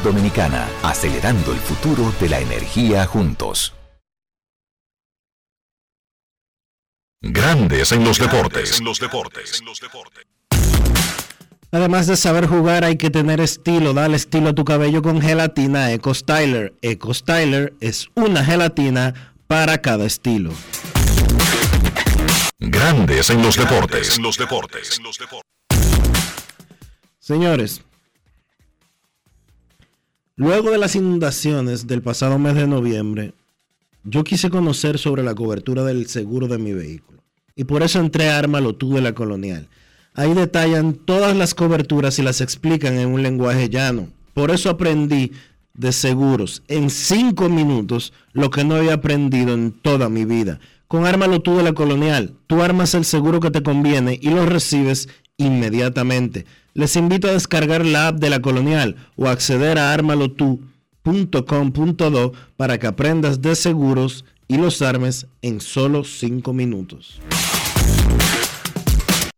Speaker 25: Dominicana, acelerando el futuro de la energía juntos.
Speaker 3: Grandes en los deportes. En los deportes.
Speaker 1: Además de saber jugar, hay que tener estilo. Dale estilo a tu cabello con gelatina Eco Styler. Eco Styler es una gelatina para cada estilo.
Speaker 3: Grandes en los deportes. En los deportes.
Speaker 1: Señores, luego de las inundaciones del pasado mes de noviembre, yo quise conocer sobre la cobertura del seguro de mi vehículo. Y por eso entré a Ármalo tú de la Colonial. Ahí detallan todas las coberturas y las explican en un lenguaje llano. Por eso aprendí de seguros en cinco minutos lo que no había aprendido en toda mi vida. Con Ármalo tú de la Colonial, tú armas el seguro que te conviene y lo recibes inmediatamente. Les invito a descargar la app de la Colonial o acceder a armalotu.com.do para que aprendas de seguros y los armes en solo cinco minutos.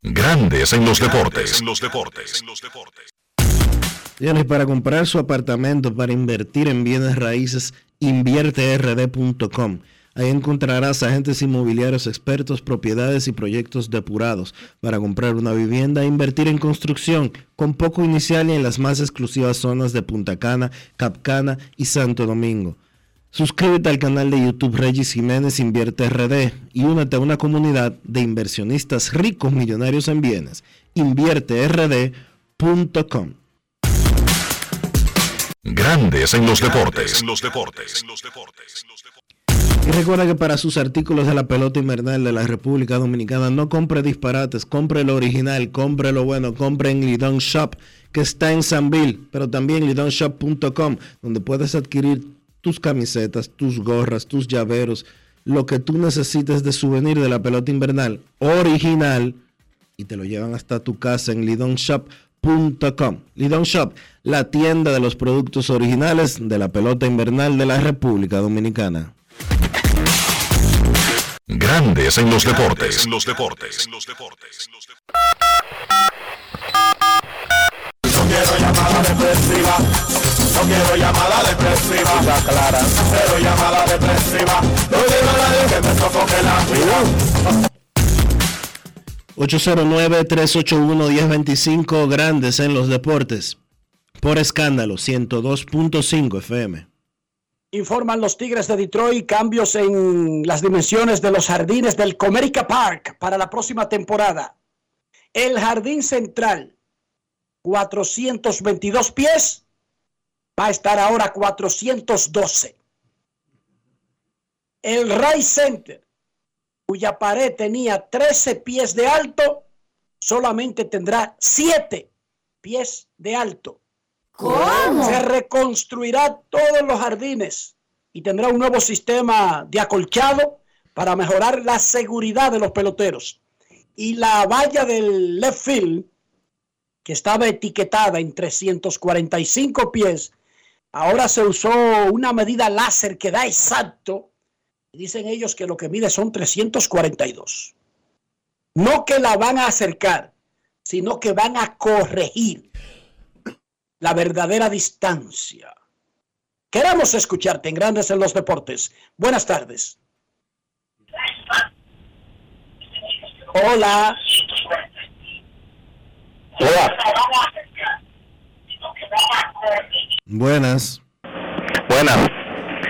Speaker 3: Grandes en los deportes. En los deportes.
Speaker 1: Señores, para comprar su apartamento, para invertir en bienes raíces, invierterd.com. Ahí encontrarás agentes inmobiliarios expertos, propiedades y proyectos depurados para comprar una vivienda e invertir en construcción con poco inicial y en las más exclusivas zonas de Punta Cana, Capcana y Santo Domingo. Suscríbete al canal de YouTube Regis Jiménez Invierte RD y únete a una comunidad de inversionistas ricos millonarios en bienes. InvierteRD.com
Speaker 3: Grandes en los deportes. En los deportes.
Speaker 1: Y recuerda que para sus artículos de la pelota invernal de la República Dominicana no compre disparates, compre lo original, compre lo bueno, compre en Lidon Shop, que está en Sanville, pero también lidonshop.com, donde puedes adquirir tus camisetas, tus gorras, tus llaveros, lo que tú necesites de souvenir de la pelota invernal original y te lo llevan hasta tu casa en lidonshop.com. Lidon Shop, la tienda de los productos originales de la pelota invernal de la República Dominicana.
Speaker 3: Grandes en los deportes. En los deportes.
Speaker 26: No quiero llamada depresiva. No quiero llamada depresiva. clara. Cero llamada depresiva. No quiero nadie que me sofoque la vida.
Speaker 1: 809-381-1025 Grandes en los deportes. Por escándalo, 102.5 FM.
Speaker 2: Informan los Tigres de Detroit cambios en las dimensiones de los jardines del Comerica Park para la próxima temporada. El jardín central, 422 pies, va a estar ahora 412. El Ray Center, cuya pared tenía 13 pies de alto, solamente tendrá 7 pies de alto. Se reconstruirá todos los jardines y tendrá un nuevo sistema de acolchado para mejorar la seguridad de los peloteros. Y la valla del left field, que estaba etiquetada en 345 pies, ahora se usó una medida láser que da exacto. Dicen ellos que lo que mide son 342. No que la van a acercar, sino que van a corregir la verdadera distancia. Queremos escucharte en Grandes en los Deportes. Buenas tardes. Hola.
Speaker 27: Hola.
Speaker 1: Buenas.
Speaker 27: Buenas.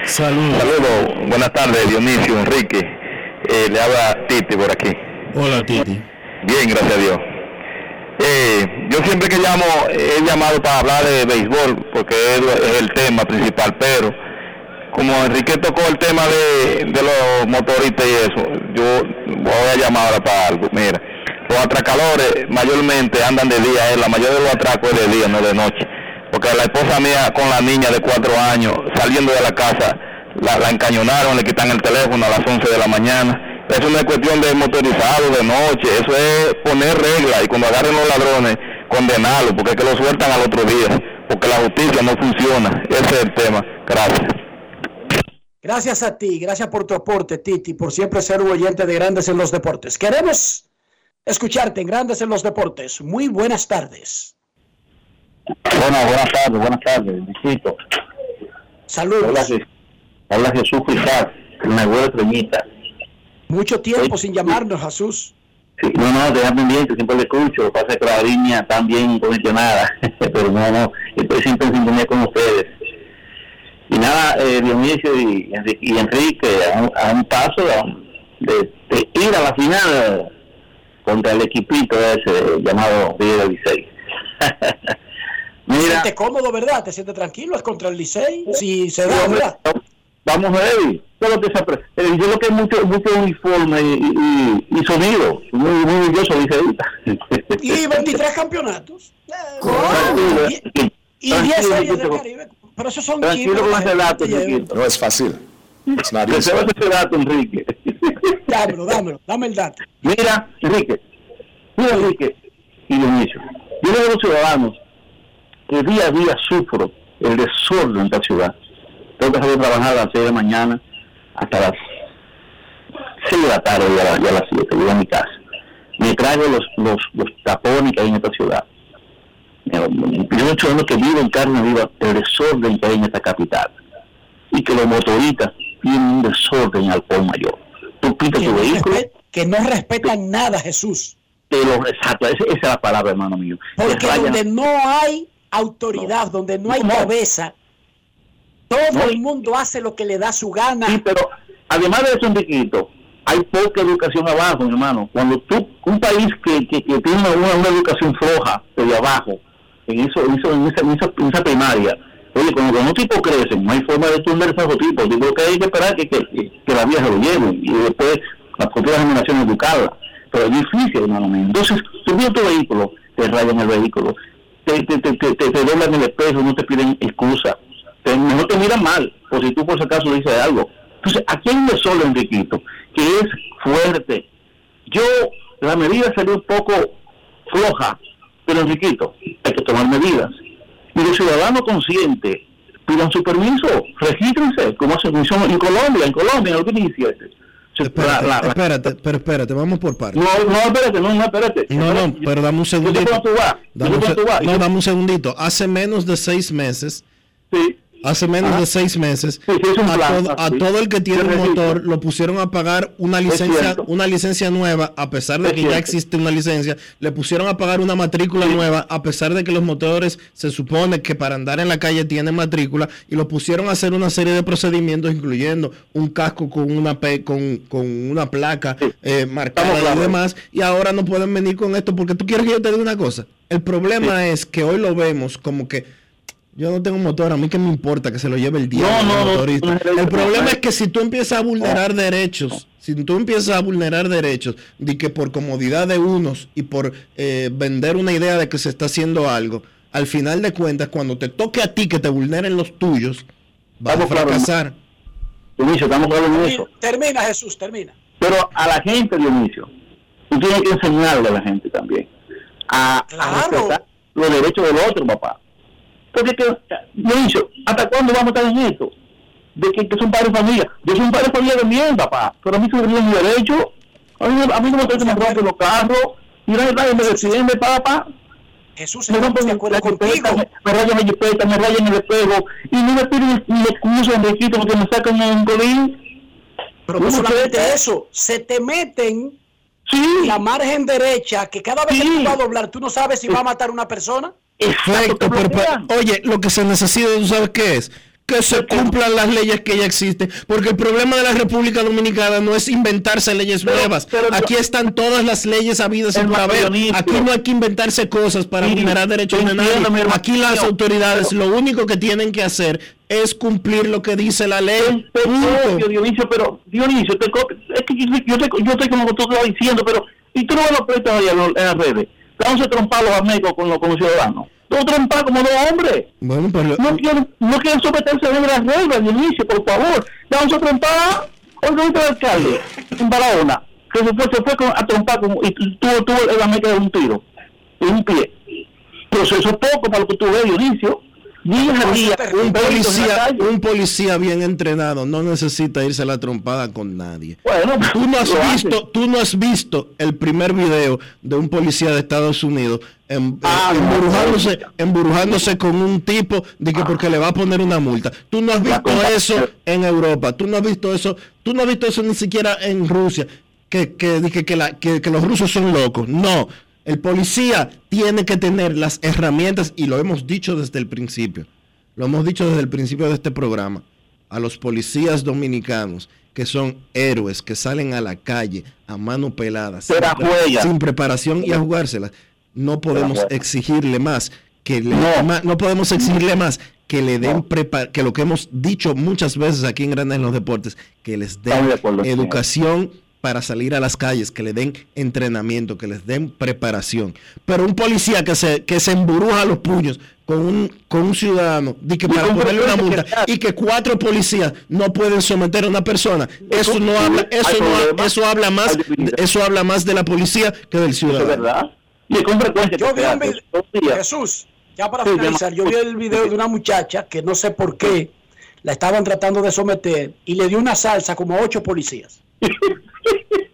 Speaker 1: Saludos.
Speaker 27: Saludos. Buenas tardes, Dionisio, Enrique. Eh, le habla Titi por aquí.
Speaker 1: Hola, Titi.
Speaker 27: Bien, gracias a Dios. Siempre que llamo, he llamado para hablar de béisbol, porque es, el tema principal, pero como Enrique tocó el tema de, de los motoristas y eso, yo voy a llamar ahora para algo. Mira, los atracadores mayormente andan de día, eh, la mayoría de los atracos es de día, no de noche. Porque la esposa mía con la niña de cuatro años, saliendo de la casa, la, la encañonaron, le quitan el teléfono a las 11 de la mañana. Eso no es cuestión de motorizado, de noche, eso es poner reglas y cuando agarren los ladrones, condenarlos, porque es que lo sueltan al otro día, porque la justicia no funciona. Ese es el tema. Gracias.
Speaker 2: Gracias a ti, gracias por tu aporte, Titi, por siempre ser un oyente de Grandes en los Deportes. Queremos escucharte en Grandes en los Deportes. Muy buenas tardes.
Speaker 27: Buenas, buenas tardes, buenas tardes, visito.
Speaker 2: Saludos.
Speaker 27: Hola, Je- hola Jesús Quizás, me Treñita.
Speaker 2: Mucho tiempo sin llamarnos, Jesús.
Speaker 27: Sí, no, no, te da pendiente, siempre le escucho. Lo que pasa que la línea está bien condicionada, pero no, no, estoy siempre en sintonía con ustedes. Y nada, eh, Dionisio y, Enrique- y Enrique, a un, a un paso de, de ir a la final contra el equipito ese llamado Río Licey.
Speaker 2: Te sientes cómodo, ¿verdad? ¿Te sientes tranquilo? ¿Es contra el Licey? Si se da, ¿verdad?
Speaker 27: Vamos a ver, todo lo que se apre- eh, yo lo que es mucho, mucho uniforme y, y, y sonido, muy, muy orgulloso liceísta.
Speaker 2: Y 23 campeonatos. Y 10
Speaker 27: Tranquilo,
Speaker 2: series del. Caribe. Pero esos son
Speaker 27: Tranquilo con
Speaker 2: la
Speaker 27: ese dato.
Speaker 8: No es fácil.
Speaker 27: Reserva ese dato, Enrique.
Speaker 2: Dámelo, dámelo, dame el dato.
Speaker 27: Mira, Enrique, mira, Enrique y Dionisio, yo veo a los ciudadanos que día a día sufro el desorden en esta ciudad. Tengo que salir a trabajar a las 6 de la mañana hasta las 6 de la tarde y a, la- y a las 7, llego a mi casa. Me traigo los, los, los tapones que hay en esta ciudad. Yo soy ciudadano que vivo en carne viva el desorden que hay en esta capital. Y que los motoristas tienen un desorden al por mayor. Tú quitas
Speaker 2: Que
Speaker 27: tu
Speaker 2: no,
Speaker 27: vehículo,
Speaker 2: respe- que no respetan nada, Jesús.
Speaker 27: te lo exacto, esa, esa es la palabra, hermano mío.
Speaker 2: Porque donde no hay autoridad, donde no hay
Speaker 27: No.
Speaker 2: cabeza, todo el mundo hace lo que le da su gana.
Speaker 27: Sí, pero además de eso, Enriquito, hay poca educación abajo, mi hermano. Cuando tú, un país que, que, que tiene una, una educación floja desde abajo,
Speaker 28: en eso, en, eso, en, esa, en, esa, en esa primaria. Oye, cuando los tipos crecen, no hay forma de turnar esos tipos. Digo que hay que esperar que, que, que la se lo lleven y después las futuras generaciones educadas. Pero es difícil, hermano mío. Entonces, ves tu vehículo, te rayan el vehículo, te, te, te, te, te, te doblan el espejo, no te piden excusa. Te, mejor te miran mal, o si tú por si acaso dices algo. Entonces, aquí hay un solo, Enriquito, que es fuerte. Yo, la medida salió un poco floja, pero Enriquito, hay que tomar medidas. Y los ciudadanos conscientes pidan su permiso, regístrense, como hacen en Colombia, en Colombia, en el 2017.
Speaker 1: Espérate, la, la, espérate, pero espérate, vamos por partes.
Speaker 28: No, no, espérate, no, no, espérate.
Speaker 1: No, no, pero dame un segundito. Dame un, no, dame un segundito. Hace menos de seis meses,
Speaker 28: sí
Speaker 1: hace menos de seis meses,
Speaker 28: Sí, sí,
Speaker 1: a,
Speaker 28: plan,
Speaker 1: todo, a
Speaker 28: sí.
Speaker 1: todo el que tiene un motor lo pusieron a pagar una licencia, una licencia nueva, a pesar de
Speaker 28: Es
Speaker 1: que ya existe una licencia, le pusieron a pagar una matrícula nueva, a pesar de que los motores se supone que para andar en la calle tienen matrícula, y lo pusieron a hacer una serie de procedimientos, incluyendo un casco con una pe- con, con una placa eh, marcada y demás, y ahora no pueden venir con esto porque tú quieres que yo te diga una cosa. El problema es que hoy lo vemos como que yo no tengo motor, a mí que me importa que se lo lleve el diablo.
Speaker 28: No, no,
Speaker 1: el
Speaker 28: no,
Speaker 1: motorista.
Speaker 28: no, no, no,
Speaker 1: el
Speaker 28: no,
Speaker 1: problema es que si tú empiezas a vulnerar derechos, si tú empiezas a vulnerar derechos, de que por comodidad de unos y por eh, vender una idea de que se está haciendo algo, al final de cuentas, cuando te toque a ti que te vulneren los tuyos, vas a
Speaker 28: Estamos
Speaker 1: fracasar.
Speaker 28: Dionisio, estamos claros en eso.
Speaker 2: Termina, Jesús, termina.
Speaker 28: Pero a la gente, Dionisio, tú tienes que enseñarle a la gente también a, respetar los derechos del otro, papá. Porque, que, Dionisio, ¿hasta cuándo vamos a estar en esto? De que, que son padres de familia. Yo soy un padre de familia también, papá. Pero a mí se me mi derecho. A mí, a mí no me tratan de romper los carros. Y nadie nadie me defiende, papá.
Speaker 2: Jesús,
Speaker 28: Me rompen
Speaker 2: de
Speaker 28: la jipeta, me, rayan la jipeta, me rayan el espejo. Y no me piden ni excusa, Enriquito, porque me sacan un colín.
Speaker 2: Pero no solamente eso, se te meten la margen derecha, que cada vez que tú vas a doblar, tú no sabes si va a matar a una persona.
Speaker 1: Perfecto, pero, pero, oye, lo que se necesita, ¿tú sabes qué es? Que se cumplan las leyes que ya existen, porque el problema de la República Dominicana no es inventarse leyes nuevas. Aquí están todas las leyes habidas y por haber. Aquí no hay que inventarse cosas para
Speaker 28: Sí,
Speaker 1: vulnerar derechos de nadie. Aquí las autoridades lo único que tienen que hacer es cumplir lo que dice la ley.
Speaker 28: Dionisio, Dionisio, pero Dionisio, te es que yo, yo, te- yo estoy como tú estás diciendo, pero y tú no ves los pleitos ahí en, en las redes. Vamos a trompar los amigos con los, con los ciudadanos. Dos trompar como dos hombres.
Speaker 1: Bueno, pero
Speaker 28: No quieren, no quieren someterse a las reglas, Dionisio, por favor. Vamos a trompar. Hoy el alcalde en Barahona, que se fue, se fue con- a trompar con, y tuvo, tuvo la meca de un tiro, en un pie. Pero eso es poco para lo que tú ves, Dionisio. Día a día,
Speaker 1: un
Speaker 28: en
Speaker 1: policía, un policía bien entrenado. No necesita irse a la trompada con nadie.
Speaker 28: Bueno,
Speaker 1: tú no has visto, tú no has visto el primer video de un policía de Estados Unidos em-
Speaker 28: Ah,
Speaker 1: eh, emburujándose, emburujándose con un tipo de que porque le va a poner una multa. Tú no has visto eso en Europa, tú no has visto eso, tú no has visto eso ni siquiera en Rusia, que, que, que, que la- que- que los rusos son locos. No, el policía tiene que tener las herramientas y lo hemos dicho desde el principio. Lo hemos dicho desde el principio de este programa. A los policías dominicanos que son héroes, que salen a la calle a mano pelada, sin, preparación y a jugárselas, no podemos exigirle más que le, no podemos exigirle más que le den que lo que hemos dicho muchas veces aquí en Grandes en los Deportes, que les den educación para salir a las calles, que le den entrenamiento, que les den preparación. Pero un policía que se, que se emburuja a los puños con un, con un ciudadano di que para ponerle una multa y que cuatro policías no pueden someter a una persona, eso no habla, eso no eso habla más, eso habla más de la policía que del ciudadano.
Speaker 28: verdad. Y con frecuencia
Speaker 2: Yo vi. Jesús, ya para finalizar, yo vi el video de una muchacha que no sé por qué la estaban tratando de someter y le dio una salsa como a ocho policías.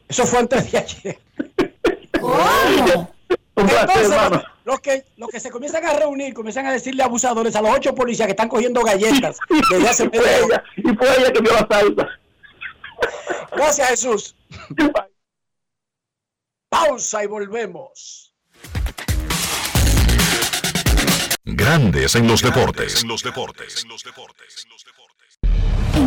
Speaker 2: Eso fue antes de ayer. Entonces, los que, los que se comienzan a reunir, comienzan a decirle abusadores a los ocho policías que están cogiendo galletas desde hace
Speaker 28: Y fue ella, y fue ella que vio la salsa.
Speaker 2: Gracias, Jesús. Pausa y volvemos.
Speaker 3: Grandes en los deportes.
Speaker 29: En
Speaker 30: En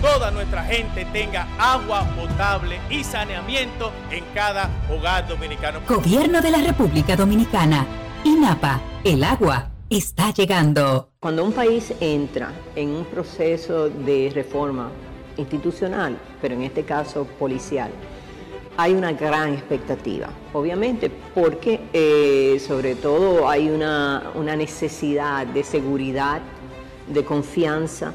Speaker 31: toda nuestra gente tenga agua potable y saneamiento en cada hogar dominicano.
Speaker 30: Gobierno de la República Dominicana. INAPA, el agua está llegando.
Speaker 32: Cuando un país entra en un proceso de reforma institucional, pero en este caso policial, hay una gran expectativa, obviamente, porque eh, sobre todo hay una, una necesidad de seguridad, de confianza,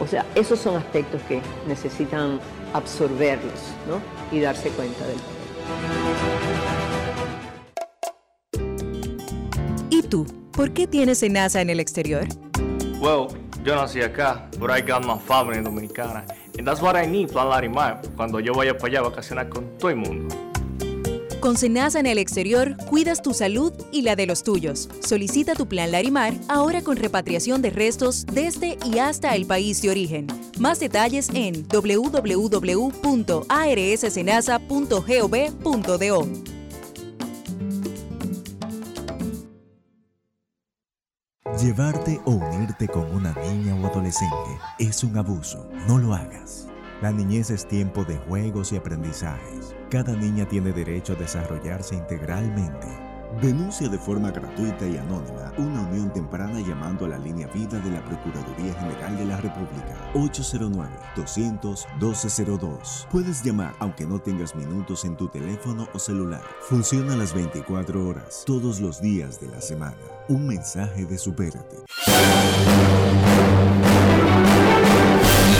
Speaker 32: o sea, esos son aspectos que necesitan absorberlos ¿no? y darse cuenta del
Speaker 33: ¿Y tú? ¿Por qué tienes NASA en el exterior?
Speaker 31: Well, yo nací acá, but I got my family dominicana. And that's what I need, Plan Larimar, cuando yo vaya para allá a vacacionar con todo el mundo.
Speaker 33: Con Senasa en el exterior, cuidas tu salud y la de los tuyos. Solicita tu plan Larimar ahora con repatriación de restos desde y hasta el país de origen. Más detalles en www.arssenasa.gov.do.
Speaker 34: Llevarte o unirte con una niña o adolescente es un abuso. No lo hagas. La niñez es tiempo de juegos y aprendizajes. Cada niña tiene derecho a desarrollarse integralmente. Denuncia de forma gratuita y anónima una unión temprana llamando a la línea vida de la Procuraduría General de la República 809-200-1202. Puedes llamar aunque no tengas minutos en tu teléfono o celular. Funciona las 24 horas, todos los días de la semana. Un mensaje de Supérate.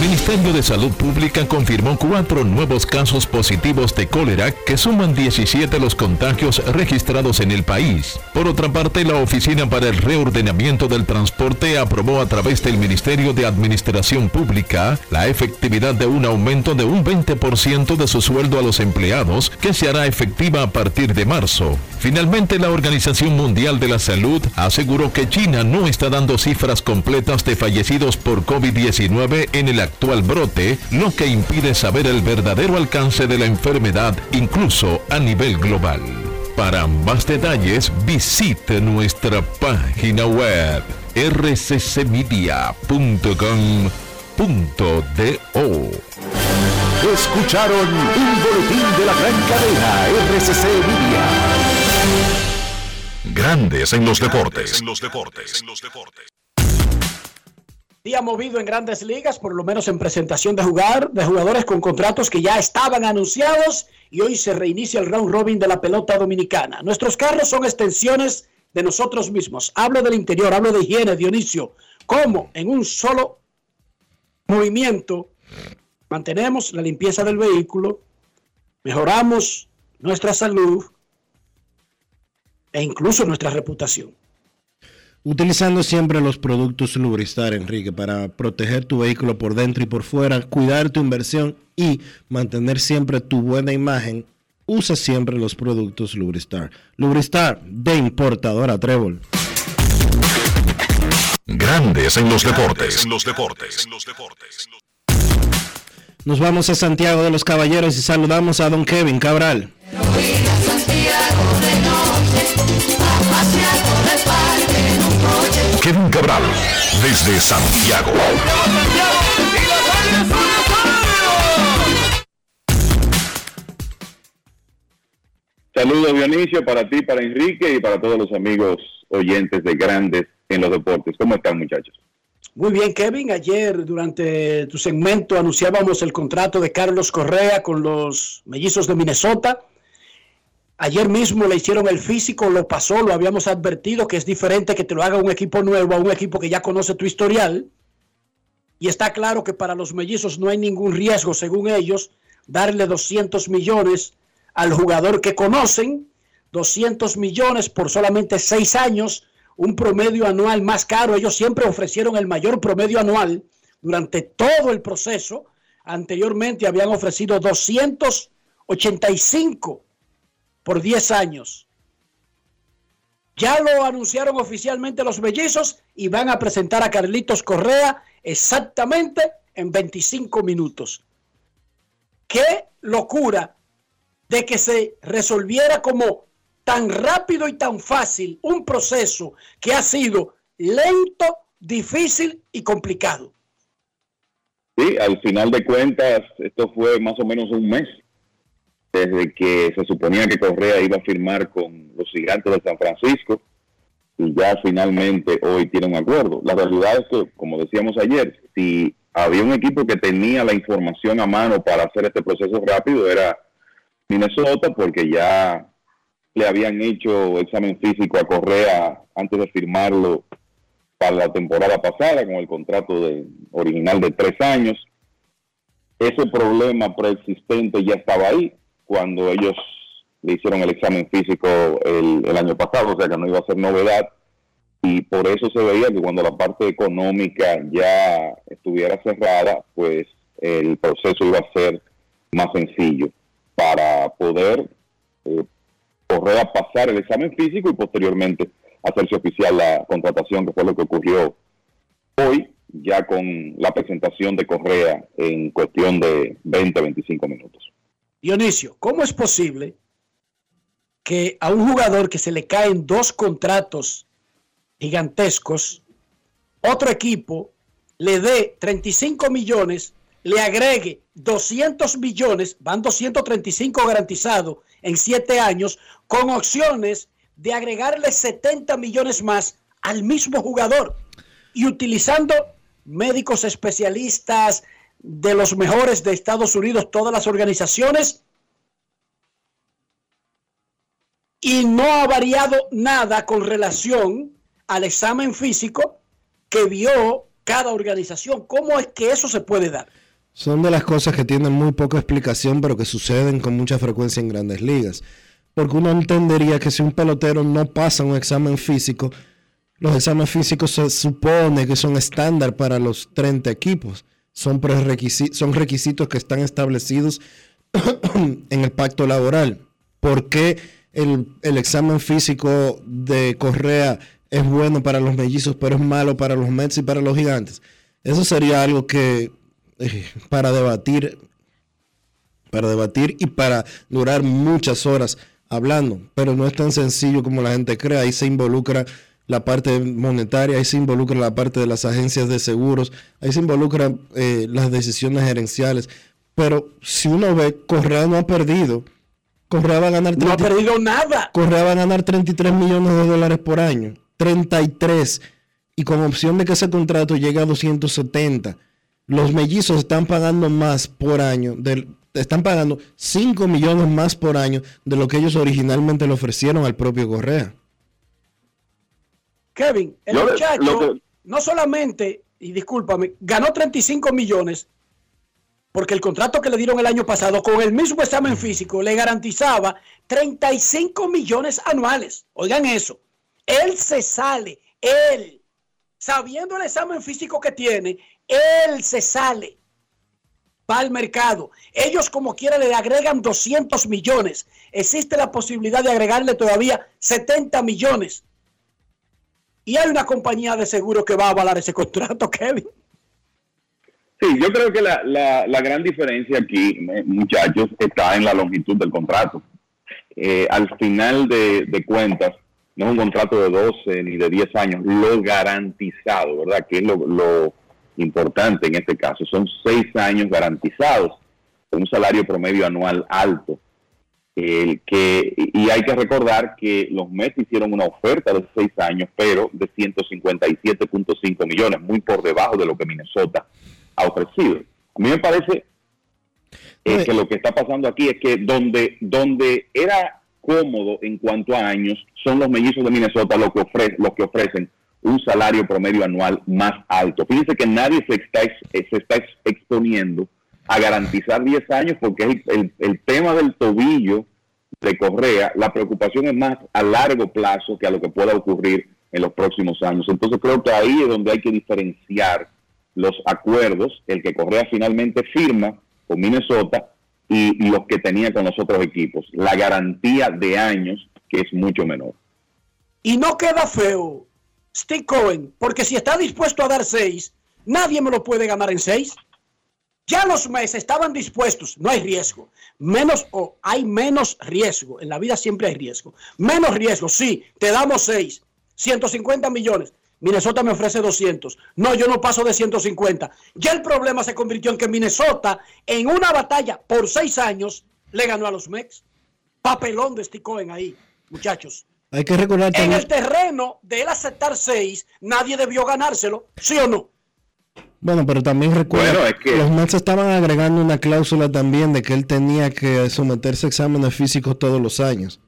Speaker 3: Ministerio de Salud Pública confirmó cuatro nuevos casos positivos de cólera que suman 17 los contagios registrados en el país. Por otra parte, la Oficina para el Reordenamiento del Transporte aprobó a través del Ministerio de Administración Pública la efectividad de un aumento de un 20% de su sueldo a los empleados que se hará efectiva a partir de marzo. Finalmente, la Organización Mundial de la Salud aseguró que China no está dando cifras completas de fallecidos por COVID-19 en el actual brote, lo que impide saber el verdadero alcance de la enfermedad incluso a nivel global. Para más detalles visite nuestra página web rccmedia.com.do.
Speaker 35: Escucharon un boletín de la gran cadena RCC Media.
Speaker 36: Grandes en los deportes.
Speaker 2: Día movido en grandes ligas, por lo menos en presentación de jugar, de jugadores con contratos que ya estaban anunciados y hoy se reinicia el round robin de la pelota dominicana. Nuestros carros son extensiones de nosotros mismos. Hablo del interior, hablo de higiene, Dionisio. ¿Cómo en un solo movimiento mantenemos la limpieza del vehículo, mejoramos nuestra salud e incluso nuestra reputación?
Speaker 1: Utilizando siempre los productos Lubristar, Enrique, para proteger tu vehículo por dentro y por fuera, cuidar tu inversión y mantener siempre tu buena imagen, usa siempre los productos Lubristar. Lubristar de importadora Trébol.
Speaker 36: Grandes en los deportes.
Speaker 3: los deportes.
Speaker 1: Nos vamos a Santiago de los Caballeros y saludamos a don Kevin Cabral.
Speaker 3: Kevin Cabral, desde Santiago.
Speaker 37: Saludos Dionisio para ti, para Enrique y para todos los amigos oyentes de Grandes en los Deportes. ¿Cómo están muchachos?
Speaker 2: Muy bien, Kevin. Ayer durante tu segmento anunciábamos el contrato de Carlos Correa con los mellizos de Minnesota. Ayer mismo le hicieron el físico, lo pasó, lo habíamos advertido que es diferente que te lo haga un equipo nuevo a un equipo que ya conoce tu historial. Y está claro que para los mellizos no hay ningún riesgo, según ellos, darle 200 millones al jugador que conocen, 200 millones por solamente seis años, un promedio anual más caro. Ellos siempre ofrecieron el mayor promedio anual durante todo el proceso. Anteriormente habían ofrecido 285 por 10 años. Ya lo anunciaron oficialmente los mellizos y van a presentar a Carlitos Correa exactamente en 25 minutos. Qué locura de que se resolviera como tan rápido y tan fácil un proceso que ha sido lento, difícil y complicado.
Speaker 37: Sí, al final de cuentas, esto fue más o menos un mes desde que se suponía que Correa iba a firmar con los gigantes de San Francisco y ya finalmente hoy tiene un acuerdo. La realidad es que, como decíamos ayer, si había un equipo que tenía la información a mano para hacer este proceso rápido, era Minnesota, porque ya le habían hecho examen físico a Correa antes de firmarlo para la temporada pasada con el contrato de, original de tres años. Ese problema preexistente ya estaba ahí cuando ellos le hicieron el examen físico el, el año pasado, o sea que no iba a ser novedad. Y por eso se veía que cuando la parte económica ya estuviera cerrada, pues el proceso iba a ser más sencillo para poder eh, correr a pasar el examen físico y posteriormente hacerse oficial la contratación, que fue lo que ocurrió hoy, ya con la presentación de Correa en cuestión de 20, 25 minutos.
Speaker 2: Dionisio, ¿cómo es posible que a un jugador que se le caen dos contratos gigantescos, otro equipo le dé 35 millones le agregue 200 millones, van 235 garantizados en 7 años, con opciones de agregarle 70 millones más al mismo jugador y utilizando médicos especialistas de los mejores de Estados Unidos, todas las organizaciones, y no ha variado nada con relación al examen físico que vio cada organización. ¿Cómo es que eso se puede dar?
Speaker 1: Son de las cosas que tienen muy poca explicación, pero que suceden con mucha frecuencia en grandes ligas. Porque uno entendería que si un pelotero no pasa un examen físico, los exámenes físicos se supone que son estándar para los 30 equipos. Son, son requisitos que están establecidos en el pacto laboral. ¿Por qué el, el examen físico de Correa es bueno para los mellizos, pero es malo para los Mets y para los gigantes? Eso sería algo que eh, para debatir, para debatir y para durar muchas horas hablando, pero no es tan sencillo como la gente cree, ahí se involucra la parte monetaria, ahí se involucra la parte de las agencias de seguros, ahí se involucran eh, las decisiones gerenciales, pero si uno ve, Correa no ha perdido. Correa va a ganar...
Speaker 2: no ha perdido nada.
Speaker 1: Correa va a ganar 33 millones de dólares por año. 33. Y con opción de que ese contrato llegue a 270 los mellizos están pagando más por año, están pagando 5 millones más por año de lo que ellos originalmente le ofrecieron al propio Correa.
Speaker 2: Kevin, el muchacho no solamente, y discúlpame, ganó 35 millones porque el contrato que le dieron el año pasado con el mismo examen físico le garantizaba 35 millones anuales. Oigan eso, él se sale, él, sabiendo el examen físico que tiene, él se sale, va al mercado. Ellos como quiera le agregan 200 millones. Existe la posibilidad de agregarle todavía 70 millones. Y hay una compañía de seguro que va a avalar ese contrato, Kevin.
Speaker 37: Sí, yo creo que la, la, gran diferencia aquí, muchachos, está en la longitud del contrato. Eh, al final de, de, cuentas, no es un contrato de 12 ni de 10 años, lo garantizado, ¿verdad? Que es lo, lo importante en este caso. Son 6 años garantizados, con un salario promedio anual alto. El que, y hay que recordar que los Mets hicieron una oferta de 6 años, pero de 157.5 millones, muy por debajo de lo que Minnesota ha ofrecido. A mí me parece eh, que lo que está pasando aquí es que donde, donde era cómodo en cuanto a años son los mellizos de Minnesota los que, ofre, los que ofrecen un salario promedio anual más alto. Fíjense que nadie se está, se está exponiendo a garantizar 10 años porque es el, el, tema del tobillo de Correa, la preocupación es más a largo plazo que a lo que pueda ocurrir en los próximos años. Entonces creo que ahí es donde hay que diferenciar los acuerdos, el que Correa finalmente firma con Minnesota y, los que tenía con los otros equipos. La garantía de años que es mucho menor.
Speaker 2: Y no queda feo, Steve Cohen, porque si está dispuesto a dar seis, nadie me lo puede ganar en seis. Ya los meses estaban dispuestos, no hay riesgo. Menos o hay menos riesgo. En la vida siempre hay riesgo. Menos riesgo, sí, te damos seis, 150 millones. Minnesota me ofrece 200. No, yo no paso de 150. Ya el problema se convirtió en que Minnesota, en una batalla por seis años, le ganó a los Mex. Papelón de Steve Cohen ahí, muchachos.
Speaker 1: Hay que recordar
Speaker 2: En el terreno de él aceptar seis, nadie debió ganárselo, ¿sí o no?
Speaker 1: Bueno, pero también recuerda que los Mets estaban agregando una cláusula también de que él tenía que someterse a exámenes físicos todos los años.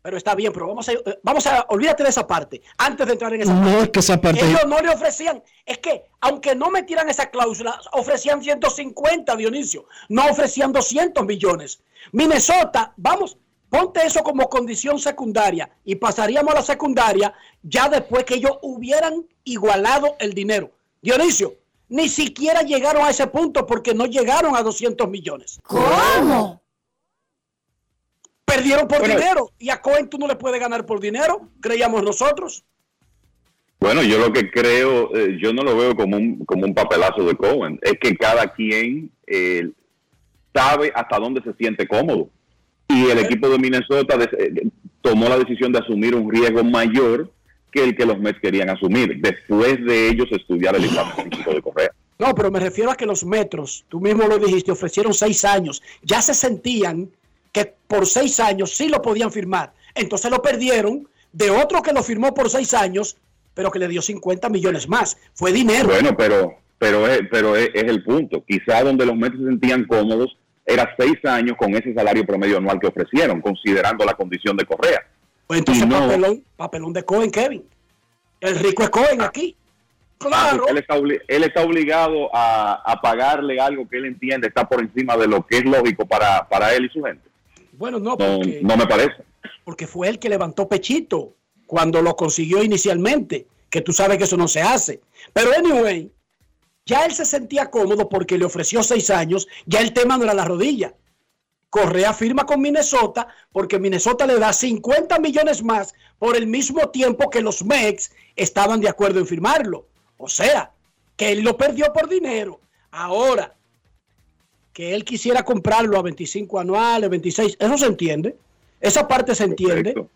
Speaker 2: Pero está bien, pero vamos a, eh, vamos a, olvídate de esa parte, antes de entrar en esa parte.
Speaker 1: No es que esa parte...
Speaker 2: Ellos no le ofrecían, es que aunque no metieran esa cláusula, ofrecían 150, Dionisio, no ofrecían 200 millones. Minnesota, vamos, ponte eso como condición secundaria y pasaríamos a la secundaria ya después que ellos hubieran igualado el dinero. Dionisio, ni siquiera llegaron a ese punto porque no llegaron a 200 millones.
Speaker 38: ¿Cómo?
Speaker 2: Perdieron por dinero. Y a Cohen tú no le puedes ganar por dinero, creíamos nosotros.
Speaker 37: Bueno, yo lo que creo, eh, yo no lo veo como un, como un papelazo de Cohen. Es que cada quien eh, sabe hasta dónde se siente cómodo. Y el equipo de Minnesota eh, tomó la decisión de asumir un riesgo mayor que el que los Mets querían asumir, después de ellos estudiar el examen físico de Correa.
Speaker 2: No, pero me refiero a que los Metros, tú mismo lo dijiste, ofrecieron seis años. Ya se sentían que por seis años sí lo podían firmar. Entonces lo perdieron de otro que lo firmó por seis años, pero que le dio 50 millones más. Fue dinero.
Speaker 37: Bueno, pero, pero, es, pero es, el punto. Quizá donde los Mets se sentían cómodos era seis años con ese salario promedio anual que ofrecieron, considerando la condición de Correa.
Speaker 2: Pues entonces papelón, papelón de Cohen, Kevin. El rico es Cohen aquí. Claro.
Speaker 37: él, está él, está obligado a, a, pagarle algo que él entiende está por encima de lo que es lógico para, para él y su gente.
Speaker 2: Bueno, no,
Speaker 37: porque, no, me parece.
Speaker 2: Porque fue él que levantó pechito cuando lo consiguió inicialmente, que tú sabes que eso no se hace. Pero anyway, ya él se sentía cómodo porque le ofreció seis años, ya el tema no era la rodilla. Correa firma con Minnesota porque Minnesota le da 50 millones más por el mismo tiempo que los Mex estaban de acuerdo en firmarlo. O sea, que él lo perdió por dinero. Ahora, que él quisiera comprarlo a 25 anuales, 26, eso se entiende, esa parte se entiende,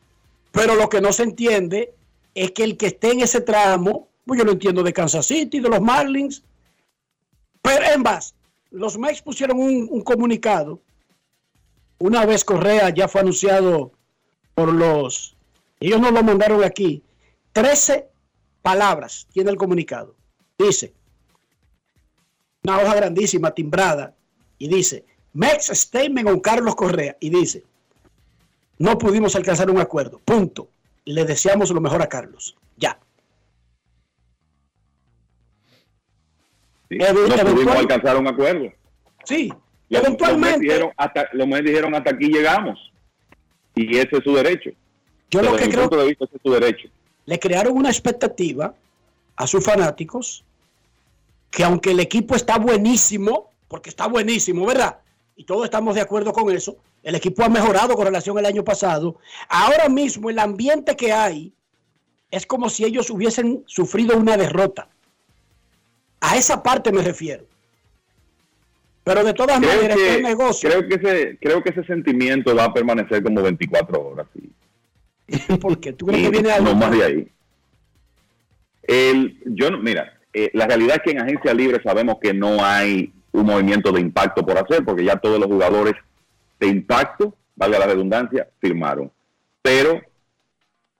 Speaker 2: pero lo que no se entiende es que el que esté en ese tramo, pues yo lo entiendo de Kansas City, de los Marlins, pero en base, los Mex pusieron un, un comunicado, una vez Correa ya fue anunciado por los, ellos no lo mandaron aquí, 13 palabras tiene el comunicado, dice, una hoja grandísima, timbrada, y dice, Mex Statement con Carlos Correa, y dice, no pudimos alcanzar un acuerdo, punto. Le deseamos lo mejor a Carlos. Ya.
Speaker 37: no pudimos alcanzar un acuerdo.
Speaker 2: Sí, eventualmente.
Speaker 37: Los hasta, los me dijeron hasta aquí llegamos. Y ese es su derecho.
Speaker 2: Yo lo que creo
Speaker 37: de vista, ese es su derecho.
Speaker 2: Le crearon una expectativa a sus fanáticos que aunque el equipo está buenísimo, porque está buenísimo, ¿verdad? Y todos estamos de acuerdo con eso. El equipo ha mejorado con relación al año pasado. Ahora mismo el ambiente que hay es como si ellos hubiesen sufrido una derrota. A esa parte me refiero. Pero de todas maneras,
Speaker 37: que,
Speaker 2: el negocio.
Speaker 37: Creo que, ese, creo que ese sentimiento va a permanecer como 24 horas.
Speaker 2: Porque tú crees que viene algo.
Speaker 37: No más de ahí. El, yo, mira, eh, la realidad es que en agencia libre sabemos que no hay un movimiento de impacto por hacer, porque ya todos los jugadores de impacto, valga la redundancia, firmaron. Pero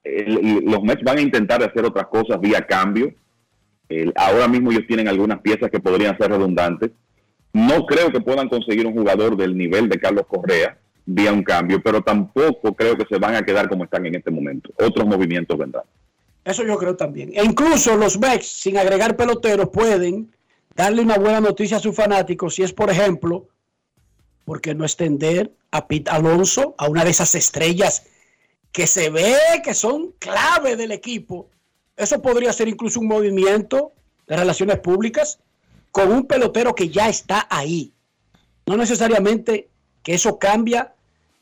Speaker 37: el- los Mets van a intentar hacer otras cosas vía cambio. El- ahora mismo ellos tienen algunas piezas que podrían ser redundantes. No creo que puedan conseguir un jugador del nivel de Carlos Correa vía un cambio, pero tampoco creo que se van a quedar como están en este momento. Otros movimientos vendrán.
Speaker 2: Eso yo creo también. E incluso los Mex, sin agregar peloteros, pueden darle una buena noticia a sus fanáticos si es, por ejemplo, porque no extender a Pete Alonso, a una de esas estrellas que se ve que son clave del equipo. Eso podría ser incluso un movimiento de relaciones públicas con un pelotero que ya está ahí. No necesariamente que eso cambia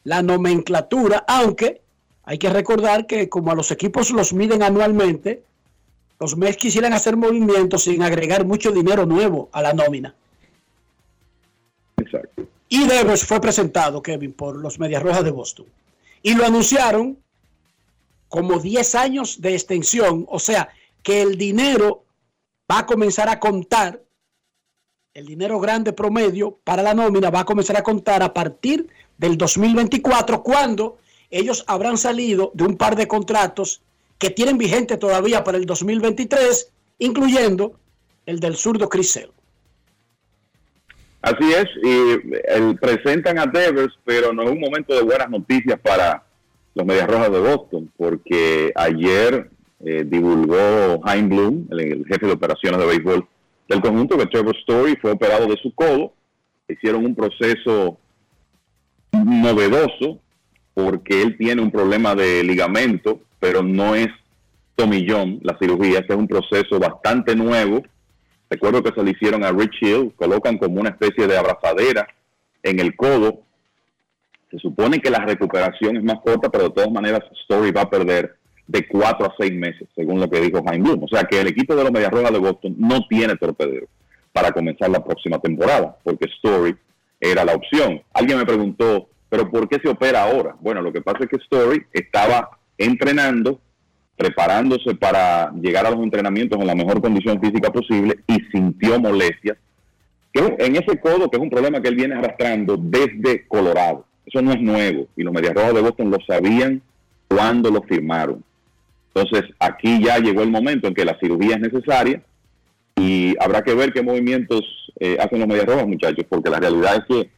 Speaker 2: la nomenclatura, aunque hay que recordar que como a los equipos los miden anualmente, los Mets quisieran hacer movimientos sin agregar mucho dinero nuevo a la nómina.
Speaker 37: Exacto.
Speaker 2: Y Devers fue presentado, Kevin, por los Medias Rojas de Boston. Y lo anunciaron como 10 años de extensión, o sea, que el dinero va a comenzar a contar, el dinero grande promedio para la nómina va a comenzar a contar a partir del 2024, cuando ellos habrán salido de un par de contratos que tienen vigente todavía para el 2023, incluyendo el del zurdo Chris Sale.
Speaker 37: Así es, y el, presentan a Devers, pero no es un momento de buenas noticias para los Medias Rojas de Boston, porque ayer eh, divulgó Hein Bloom, el, el jefe de operaciones de béisbol del conjunto, que Trevor Story fue operado de su codo. Hicieron un proceso novedoso, porque él tiene un problema de ligamento, pero no es tomillón la cirugía, este es un proceso bastante nuevo. Recuerdo que se le hicieron a Rich Hill, colocan como una especie de abrazadera en el codo. Se supone que la recuperación es más corta, pero de todas maneras Story va a perder de cuatro a seis meses, según lo que dijo Jaime Bloom. O sea que el equipo de los Medias Rojas de Boston no tiene torpedero para comenzar la próxima temporada, porque Story era la opción. Alguien me preguntó, ¿pero por qué se opera ahora? Bueno, lo que pasa es que Story estaba entrenando, preparándose para llegar a los entrenamientos en la mejor condición física posible y sintió molestias que en ese codo, que es un problema que él viene arrastrando desde Colorado. Eso no es nuevo y los Medias Rojas de Boston lo sabían cuando lo firmaron. Entonces, aquí ya llegó el momento en que la cirugía es necesaria y habrá que ver qué movimientos eh, hacen los Medias Rojas, muchachos, porque la realidad es que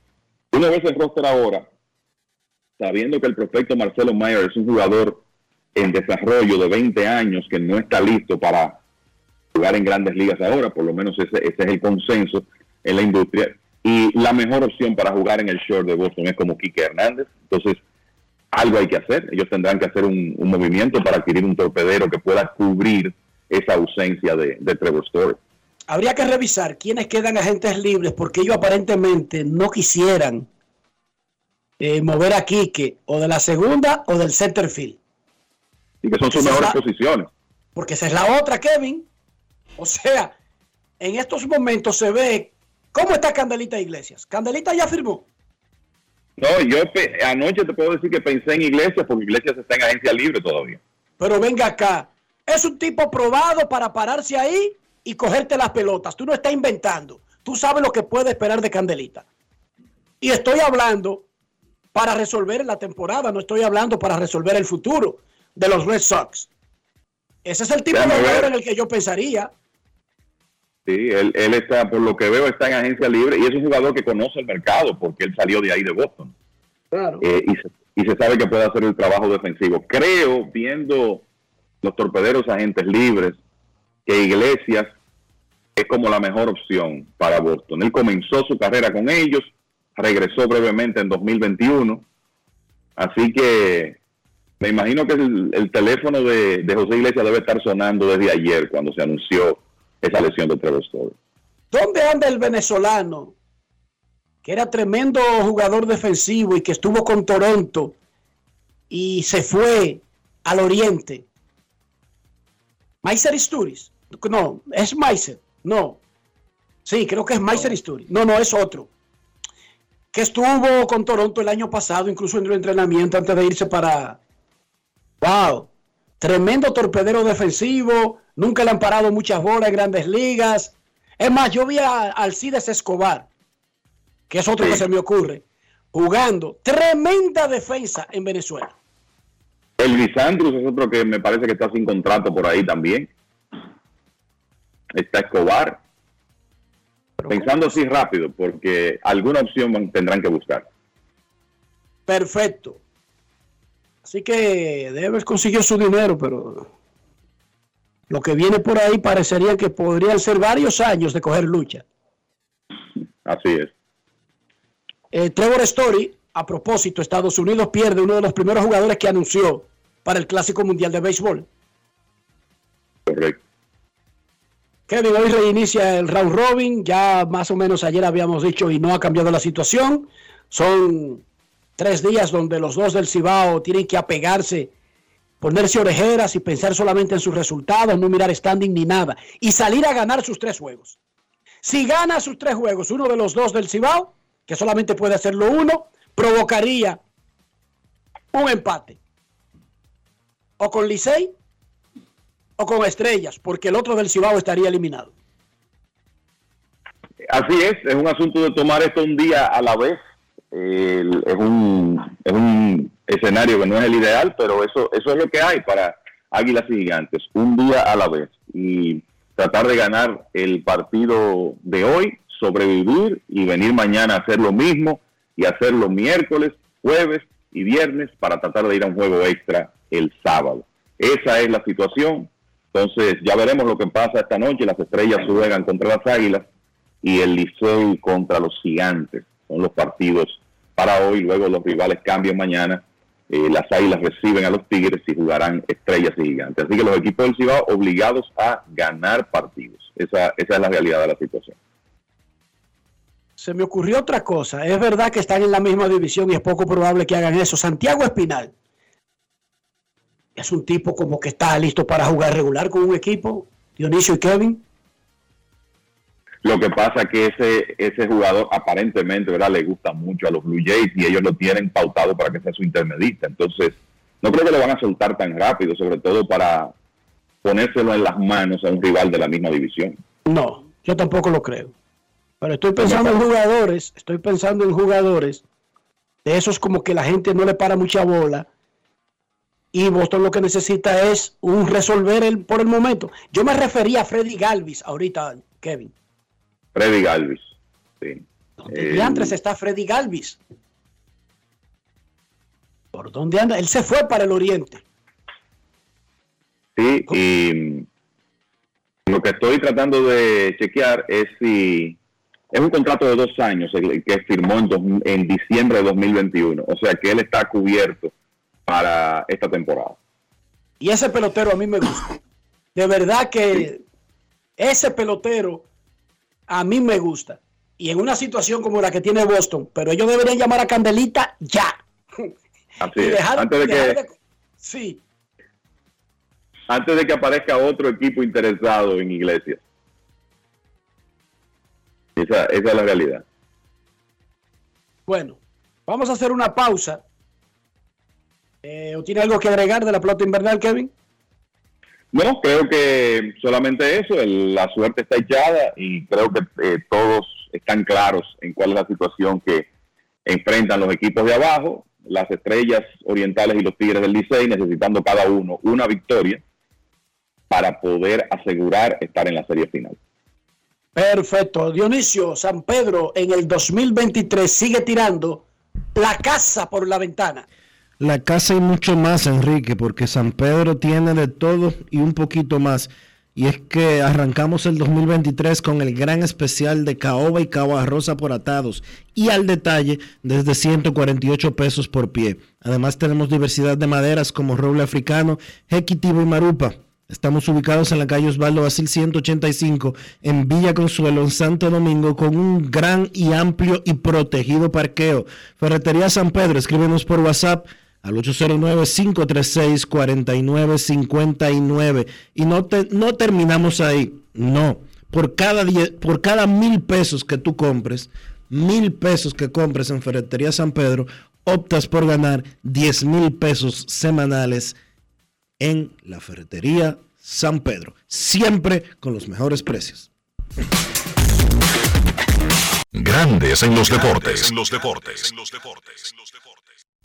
Speaker 37: uno ve el roster ahora, sabiendo que el prospecto Marcelo Mayer es un jugador en desarrollo de 20 años que no está listo para jugar en grandes ligas ahora, por lo menos ese, ese es el consenso en la industria. Y la mejor opción para jugar en el short de Boston es como Kike Hernández. Entonces, algo hay que hacer. Ellos tendrán que hacer un, un movimiento para adquirir un torpedero que pueda cubrir esa ausencia de, de Trevor Story.
Speaker 2: Habría que revisar quiénes quedan agentes libres, porque ellos aparentemente no quisieran eh, mover a Quique o de la segunda o del center field.
Speaker 37: Y que son sus mejores
Speaker 2: la-
Speaker 37: posiciones.
Speaker 2: Porque esa es la otra, Kevin. O sea, en estos momentos se ve cómo está Candelita Iglesias. Candelita ya firmó.
Speaker 37: No, yo anoche te puedo decir que pensé en Iglesias porque Iglesias está en agencia libre todavía.
Speaker 2: Pero venga acá. Es un tipo probado para pararse ahí y cogerte las pelotas. Tú no estás inventando. Tú sabes lo que puede esperar de Candelita. Y estoy hablando para resolver la temporada, no estoy hablando para resolver el futuro de los Red Sox. Ese es el tipo
Speaker 37: Déjame
Speaker 2: de jugador en el que yo pensaría.
Speaker 37: Sí, él, él está, por lo que veo, está en agencia libre y es un jugador que conoce el mercado porque él salió de ahí de Boston.
Speaker 2: Claro.
Speaker 37: Eh, y, se, y se sabe que puede hacer el trabajo defensivo. Creo, viendo los torpederos agentes libres, que Iglesias es como la mejor opción para Boston. Él comenzó su carrera con ellos, regresó brevemente en 2021, así que me imagino que el, el teléfono de, de José Iglesias debe estar sonando desde ayer cuando se anunció esa lesión de Trevor Story.
Speaker 2: ¿Dónde anda el venezolano? Que era tremendo jugador defensivo y que estuvo con Toronto y se fue al oriente. Maiser Isturiz. No, es Maiser. No. Sí, creo que es Maiser Isturiz. No, no, es otro. Que estuvo con Toronto el año pasado, incluso en el entrenamiento antes de irse para, Wow, tremendo torpedero defensivo, nunca le han parado muchas bolas en grandes ligas. Es más, yo vi a Alcides Escobar, que es otro que se me ocurre, jugando tremenda defensa en Venezuela.
Speaker 37: El Lisandrus es otro que me parece que está sin contrato por ahí también. Está Escobar. Pensando así rápido, porque alguna opción tendrán que buscar.
Speaker 2: Perfecto. Así que Devers consiguió su dinero, pero lo que viene por ahí parecería que podrían ser varios años de coger lucha.
Speaker 37: Así es.
Speaker 2: Eh, Trevor Story, a propósito, Estados Unidos pierde uno de los primeros jugadores que anunció para el Clásico Mundial de Béisbol.
Speaker 37: Correcto.
Speaker 2: Kevin, hoy reinicia el round robin, ya más o menos ayer habíamos dicho y no ha cambiado la situación. Son tres días donde los dos del Cibao tienen que apegarse, ponerse orejeras y pensar solamente en sus resultados, no mirar standing ni nada, y salir a ganar sus tres juegos. Si gana sus tres juegos, uno de los dos del Cibao, que solamente puede hacerlo uno, provocaría un empate. O con Licey o con Estrellas, porque el otro del Cibao estaría eliminado.
Speaker 37: Así es, es un asunto de tomar esto un día a la vez. El- es, un, es un escenario que no es el ideal, pero eso, eso es lo que hay para Águilas y Gigantes, un día a la vez. Y tratar de ganar el partido de hoy, sobrevivir y venir mañana a hacer lo mismo y hacerlo miércoles, jueves y viernes para tratar de ir a un juego extra el sábado. Esa es la situación. Entonces ya veremos lo que pasa esta noche. Las estrellas juegan contra las águilas y el Licey contra los gigantes. Son los partidos para hoy. Luego los rivales cambian mañana. Eh, las águilas reciben a los tigres y jugarán estrellas y gigantes. Así que los equipos del Cibao obligados a ganar partidos. Esa, esa es la realidad de la situación.
Speaker 2: Se me ocurrió otra cosa. Es verdad que están en la misma división y es poco probable que hagan eso. Santiago Espinal es un tipo como que está listo para jugar regular con un equipo. Dionisio y Kevin.
Speaker 37: Lo que pasa que ese ese jugador aparentemente ¿verdad? le gusta mucho a los Blue Jays y ellos lo tienen pautado para que sea su intermedista. Entonces, no creo que lo van a soltar tan rápido, sobre todo para ponérselo en las manos a un rival de la misma división.
Speaker 2: No, yo tampoco lo creo. Pero estoy pensando en jugadores, estoy pensando en jugadores de esos como que la gente no le para mucha bola y Boston lo que necesita es un resolver el, por el momento. Yo me refería a Freddy Galvis ahorita, Kevin.
Speaker 37: Freddy Galvis. Sí.
Speaker 2: ¿Dónde diantres está Freddy Galvis? ¿Por dónde anda? Él se fue para el oriente.
Speaker 37: Sí, y lo que estoy tratando de chequear es si es un contrato de dos años el que firmó en, dos- en diciembre de 2021. O sea que él está cubierto para esta temporada.
Speaker 2: Y ese pelotero a mí me gusta. De verdad que ese pelotero a mí me gusta. Y en una situación como la que tiene Boston, pero ellos deberían llamar a Candelita ya.
Speaker 37: Así
Speaker 2: Y
Speaker 37: es.
Speaker 2: dejar-
Speaker 37: Antes de que
Speaker 2: de- Sí,
Speaker 37: antes de que aparezca otro equipo interesado en Iglesias. Esa, esa es la realidad.
Speaker 2: bueno, vamos a hacer una pausa. Eh, ¿O tiene algo que agregar de la pelota invernal, Kevin?
Speaker 37: No, creo que solamente eso, el- la suerte está echada y creo que eh, todos están claros en cuál es la situación que enfrentan los equipos de abajo, las estrellas orientales y los tigres del Licey, necesitando cada uno una victoria para poder asegurar estar en la serie final.
Speaker 2: Perfecto. Dionisio, San Pedro en el 2023 sigue tirando la casa por la ventana.
Speaker 1: La casa y mucho más, Enrique, porque San Pedro tiene de todo y un poquito más. Y es que arrancamos el 2023 con el gran especial de caoba y cava rosa por atados y al detalle desde 148 pesos por pie. Además tenemos diversidad de maderas como roble africano, jequitivo y marupa. Estamos ubicados en la calle Osvaldo Basil 185 en Villa Consuelo, en Santo Domingo, con un gran y amplio y protegido parqueo. Ferretería San Pedro, escríbenos por WhatsApp al 809-536-4959. Y no, te- no terminamos ahí, no. Por cada, die- por cada mil pesos que tú compres, mil pesos que compres en Ferretería San Pedro, optas por ganar 10 mil pesos semanales en la ferretería San Pedro. Siempre con los mejores precios.
Speaker 3: Grandes en los deportes.
Speaker 39: En los deportes.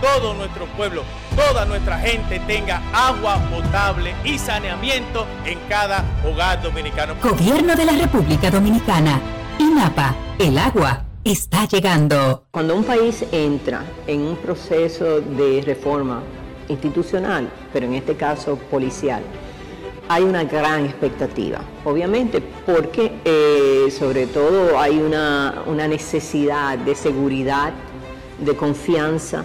Speaker 31: todo nuestro pueblo, toda nuestra gente tenga agua potable y saneamiento en cada hogar dominicano.
Speaker 30: Gobierno de la República Dominicana. INAPA. El agua está llegando.
Speaker 32: Cuando un país entra en un proceso de reforma institucional, pero en este caso policial, hay una gran expectativa, obviamente, porque eh, sobre todo hay una, una necesidad de seguridad, de confianza,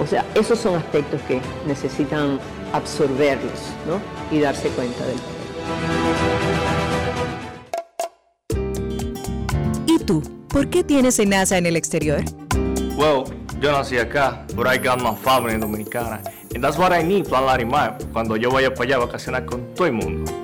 Speaker 32: o sea, esos son aspectos que necesitan absorberlos ¿no? y darse cuenta del
Speaker 33: poder. ¿Y tú? ¿Por qué tienes NASA en el exterior?
Speaker 40: Well, yo nací acá, but I got my family dominicana. And that's what I need, Plan Larimar, cuando yo vaya para allá a vacacionar con todo el mundo.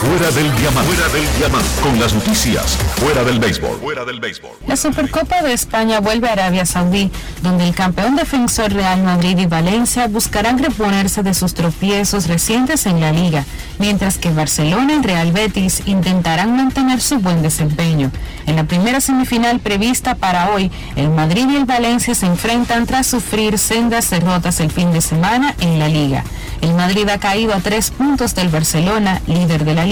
Speaker 3: Fuera del diamante. Fuera del diamante. Con las noticias. Fuera del béisbol. Fuera del béisbol.
Speaker 17: La Supercopa de España vuelve a Arabia Saudí, donde el campeón defensor Real Madrid y Valencia buscarán reponerse de sus tropiezos recientes en la liga, mientras que Barcelona y Real Betis intentarán mantener su buen desempeño. En la primera semifinal prevista para hoy, el Madrid y el Valencia se enfrentan tras sufrir sendas derrotas el fin de semana en la liga. El Madrid ha caído a tres puntos del Barcelona, líder de la liga,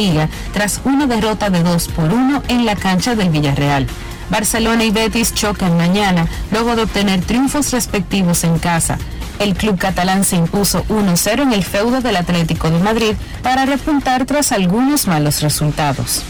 Speaker 17: tras una derrota de 2 por 1 en la cancha del Villarreal. Barcelona y Betis chocan mañana, luego de obtener triunfos respectivos en casa. El club catalán se impuso 1-0 en el feudo del Atlético de Madrid para repuntar tras algunos malos resultados.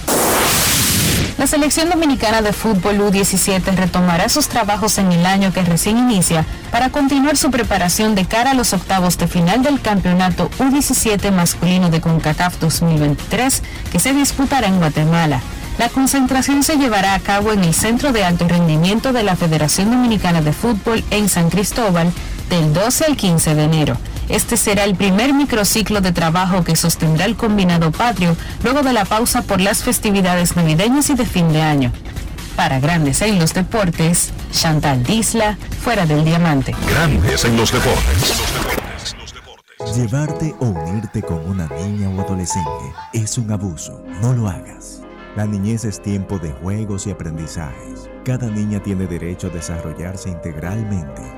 Speaker 17: La selección dominicana de fútbol U17 retomará sus trabajos en el año que recién inicia para continuar su preparación de cara a los octavos de final del campeonato U17 masculino de CONCACAF 2023 que se disputará en Guatemala. La concentración se llevará a cabo en el Centro de Alto Rendimiento de la Federación Dominicana de Fútbol en San Cristóbal del 12 al 15 de enero. Este será el primer microciclo de trabajo que sostendrá el combinado patrio luego de la pausa por las festividades navideñas y de fin de año. Para Grandes en los Deportes, Chantal Disla, fuera del diamante.
Speaker 3: Grandes en los Deportes.
Speaker 34: Llevarte o unirte con una niña o adolescente es un abuso. No lo hagas. La niñez es tiempo de juegos y aprendizajes. Cada niña tiene derecho a desarrollarse integralmente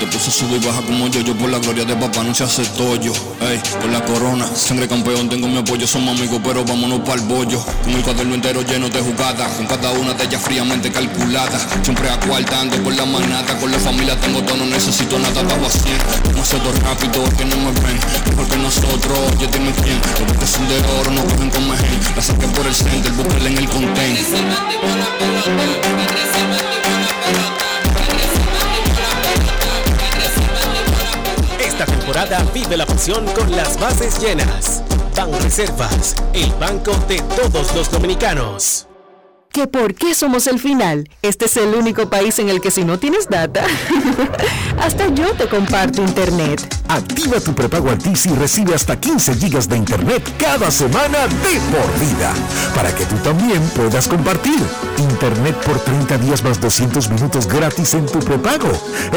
Speaker 41: Te puse sube y baja como yo, yo por la gloria de papá no se hace tollo. Ey, por la corona, sangre campeón, tengo mi apoyo, somos amigos, pero vámonos para el bollo. Con el cuaderno entero lleno de jugadas, con cada una de ellas fríamente calculada. Siempre acuartando por la manata, con la familia tengo todo, no necesito nada, bajo a 100. Demasiado rápido, que no me ven, mejor que nosotros, oye dime quién. Los que son de oro no cogen con mejen, la saqué por el center, búsquela en el contain.
Speaker 42: Temporada vive la pasión con las bases llenas. Ban Reservas, el banco de todos los dominicanos.
Speaker 43: ¿Que por qué somos el final? Este es el único país en el que si no tienes data, hasta yo te comparto internet.
Speaker 19: Activa tu prepago Altis y recibe hasta 15 gigas de internet cada semana de por vida. Para que tú también puedas compartir. Internet por 30 días más 200 minutos gratis en tu prepago.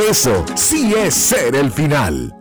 Speaker 19: Eso sí es ser el final.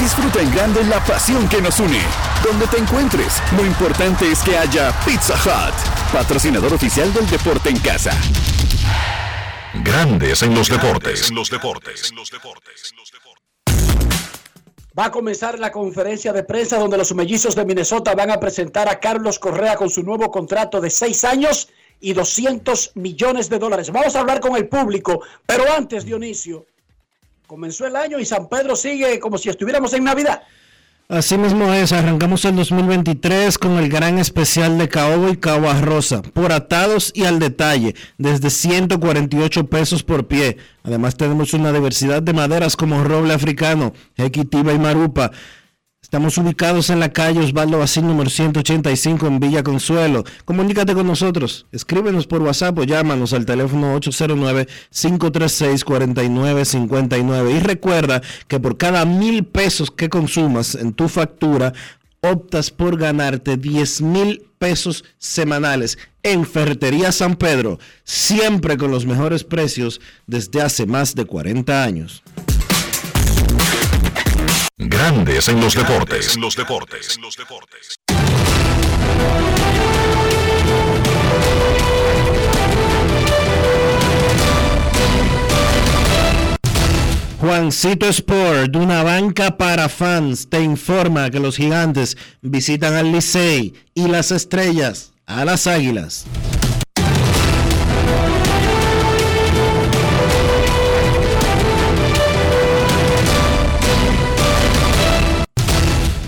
Speaker 44: Disfruta en grande la pasión que nos une. Donde te encuentres, lo importante es que haya Pizza Hut, patrocinador oficial del deporte en casa.
Speaker 3: Grandes en los deportes. los deportes.
Speaker 2: Va a comenzar la conferencia de prensa donde los mellizos de Minnesota van a presentar a Carlos Correa con su nuevo contrato de seis años y 200 millones de dólares. Vamos a hablar con el público, pero antes, Dionisio, comenzó el año y San Pedro sigue como si estuviéramos en Navidad.
Speaker 1: Así mismo es, arrancamos el 2023 con el gran especial de Caobo y Caguas Rosa, por atados y al detalle, desde 148 pesos por pie. Además tenemos una diversidad de maderas como roble africano, equitiva y marupa. Estamos ubicados en la calle Osvaldo Bacín número 185 en Villa Consuelo. Comunícate con nosotros, escríbenos por WhatsApp o llámanos al teléfono 809-536-4959. Y recuerda que por cada mil pesos que consumas en tu factura, optas por ganarte 10 mil pesos semanales en Ferretería San Pedro, siempre con los mejores precios desde hace más de 40 años.
Speaker 3: Grandes en los deportes. los deportes.
Speaker 1: Juancito Sport, una banca para fans, te informa que los gigantes visitan al Licey y las estrellas a las águilas.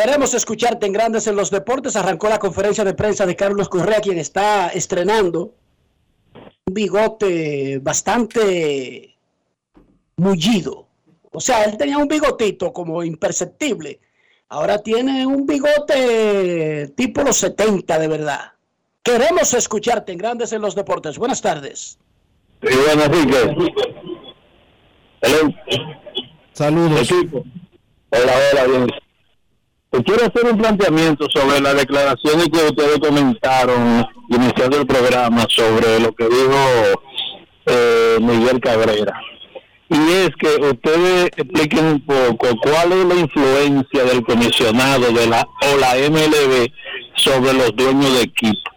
Speaker 2: Queremos escucharte en Grandes en los Deportes. Arrancó la conferencia de prensa de Carlos Correa, quien está estrenando un bigote bastante mullido. O sea, él tenía un bigotito como imperceptible. Ahora tiene un bigote tipo los 70 de verdad. Queremos escucharte en Grandes en los Deportes. Buenas tardes.
Speaker 28: Sí. Hello.
Speaker 1: Saludos.
Speaker 28: Hola, hola, bien. Te quiero hacer un planteamiento sobre las declaraciones que ustedes comentaron iniciando el programa sobre lo que dijo eh, Miguel Cabrera. Y es que ustedes expliquen un poco cuál es la influencia del comisionado de la o la MLB sobre los dueños de equipo.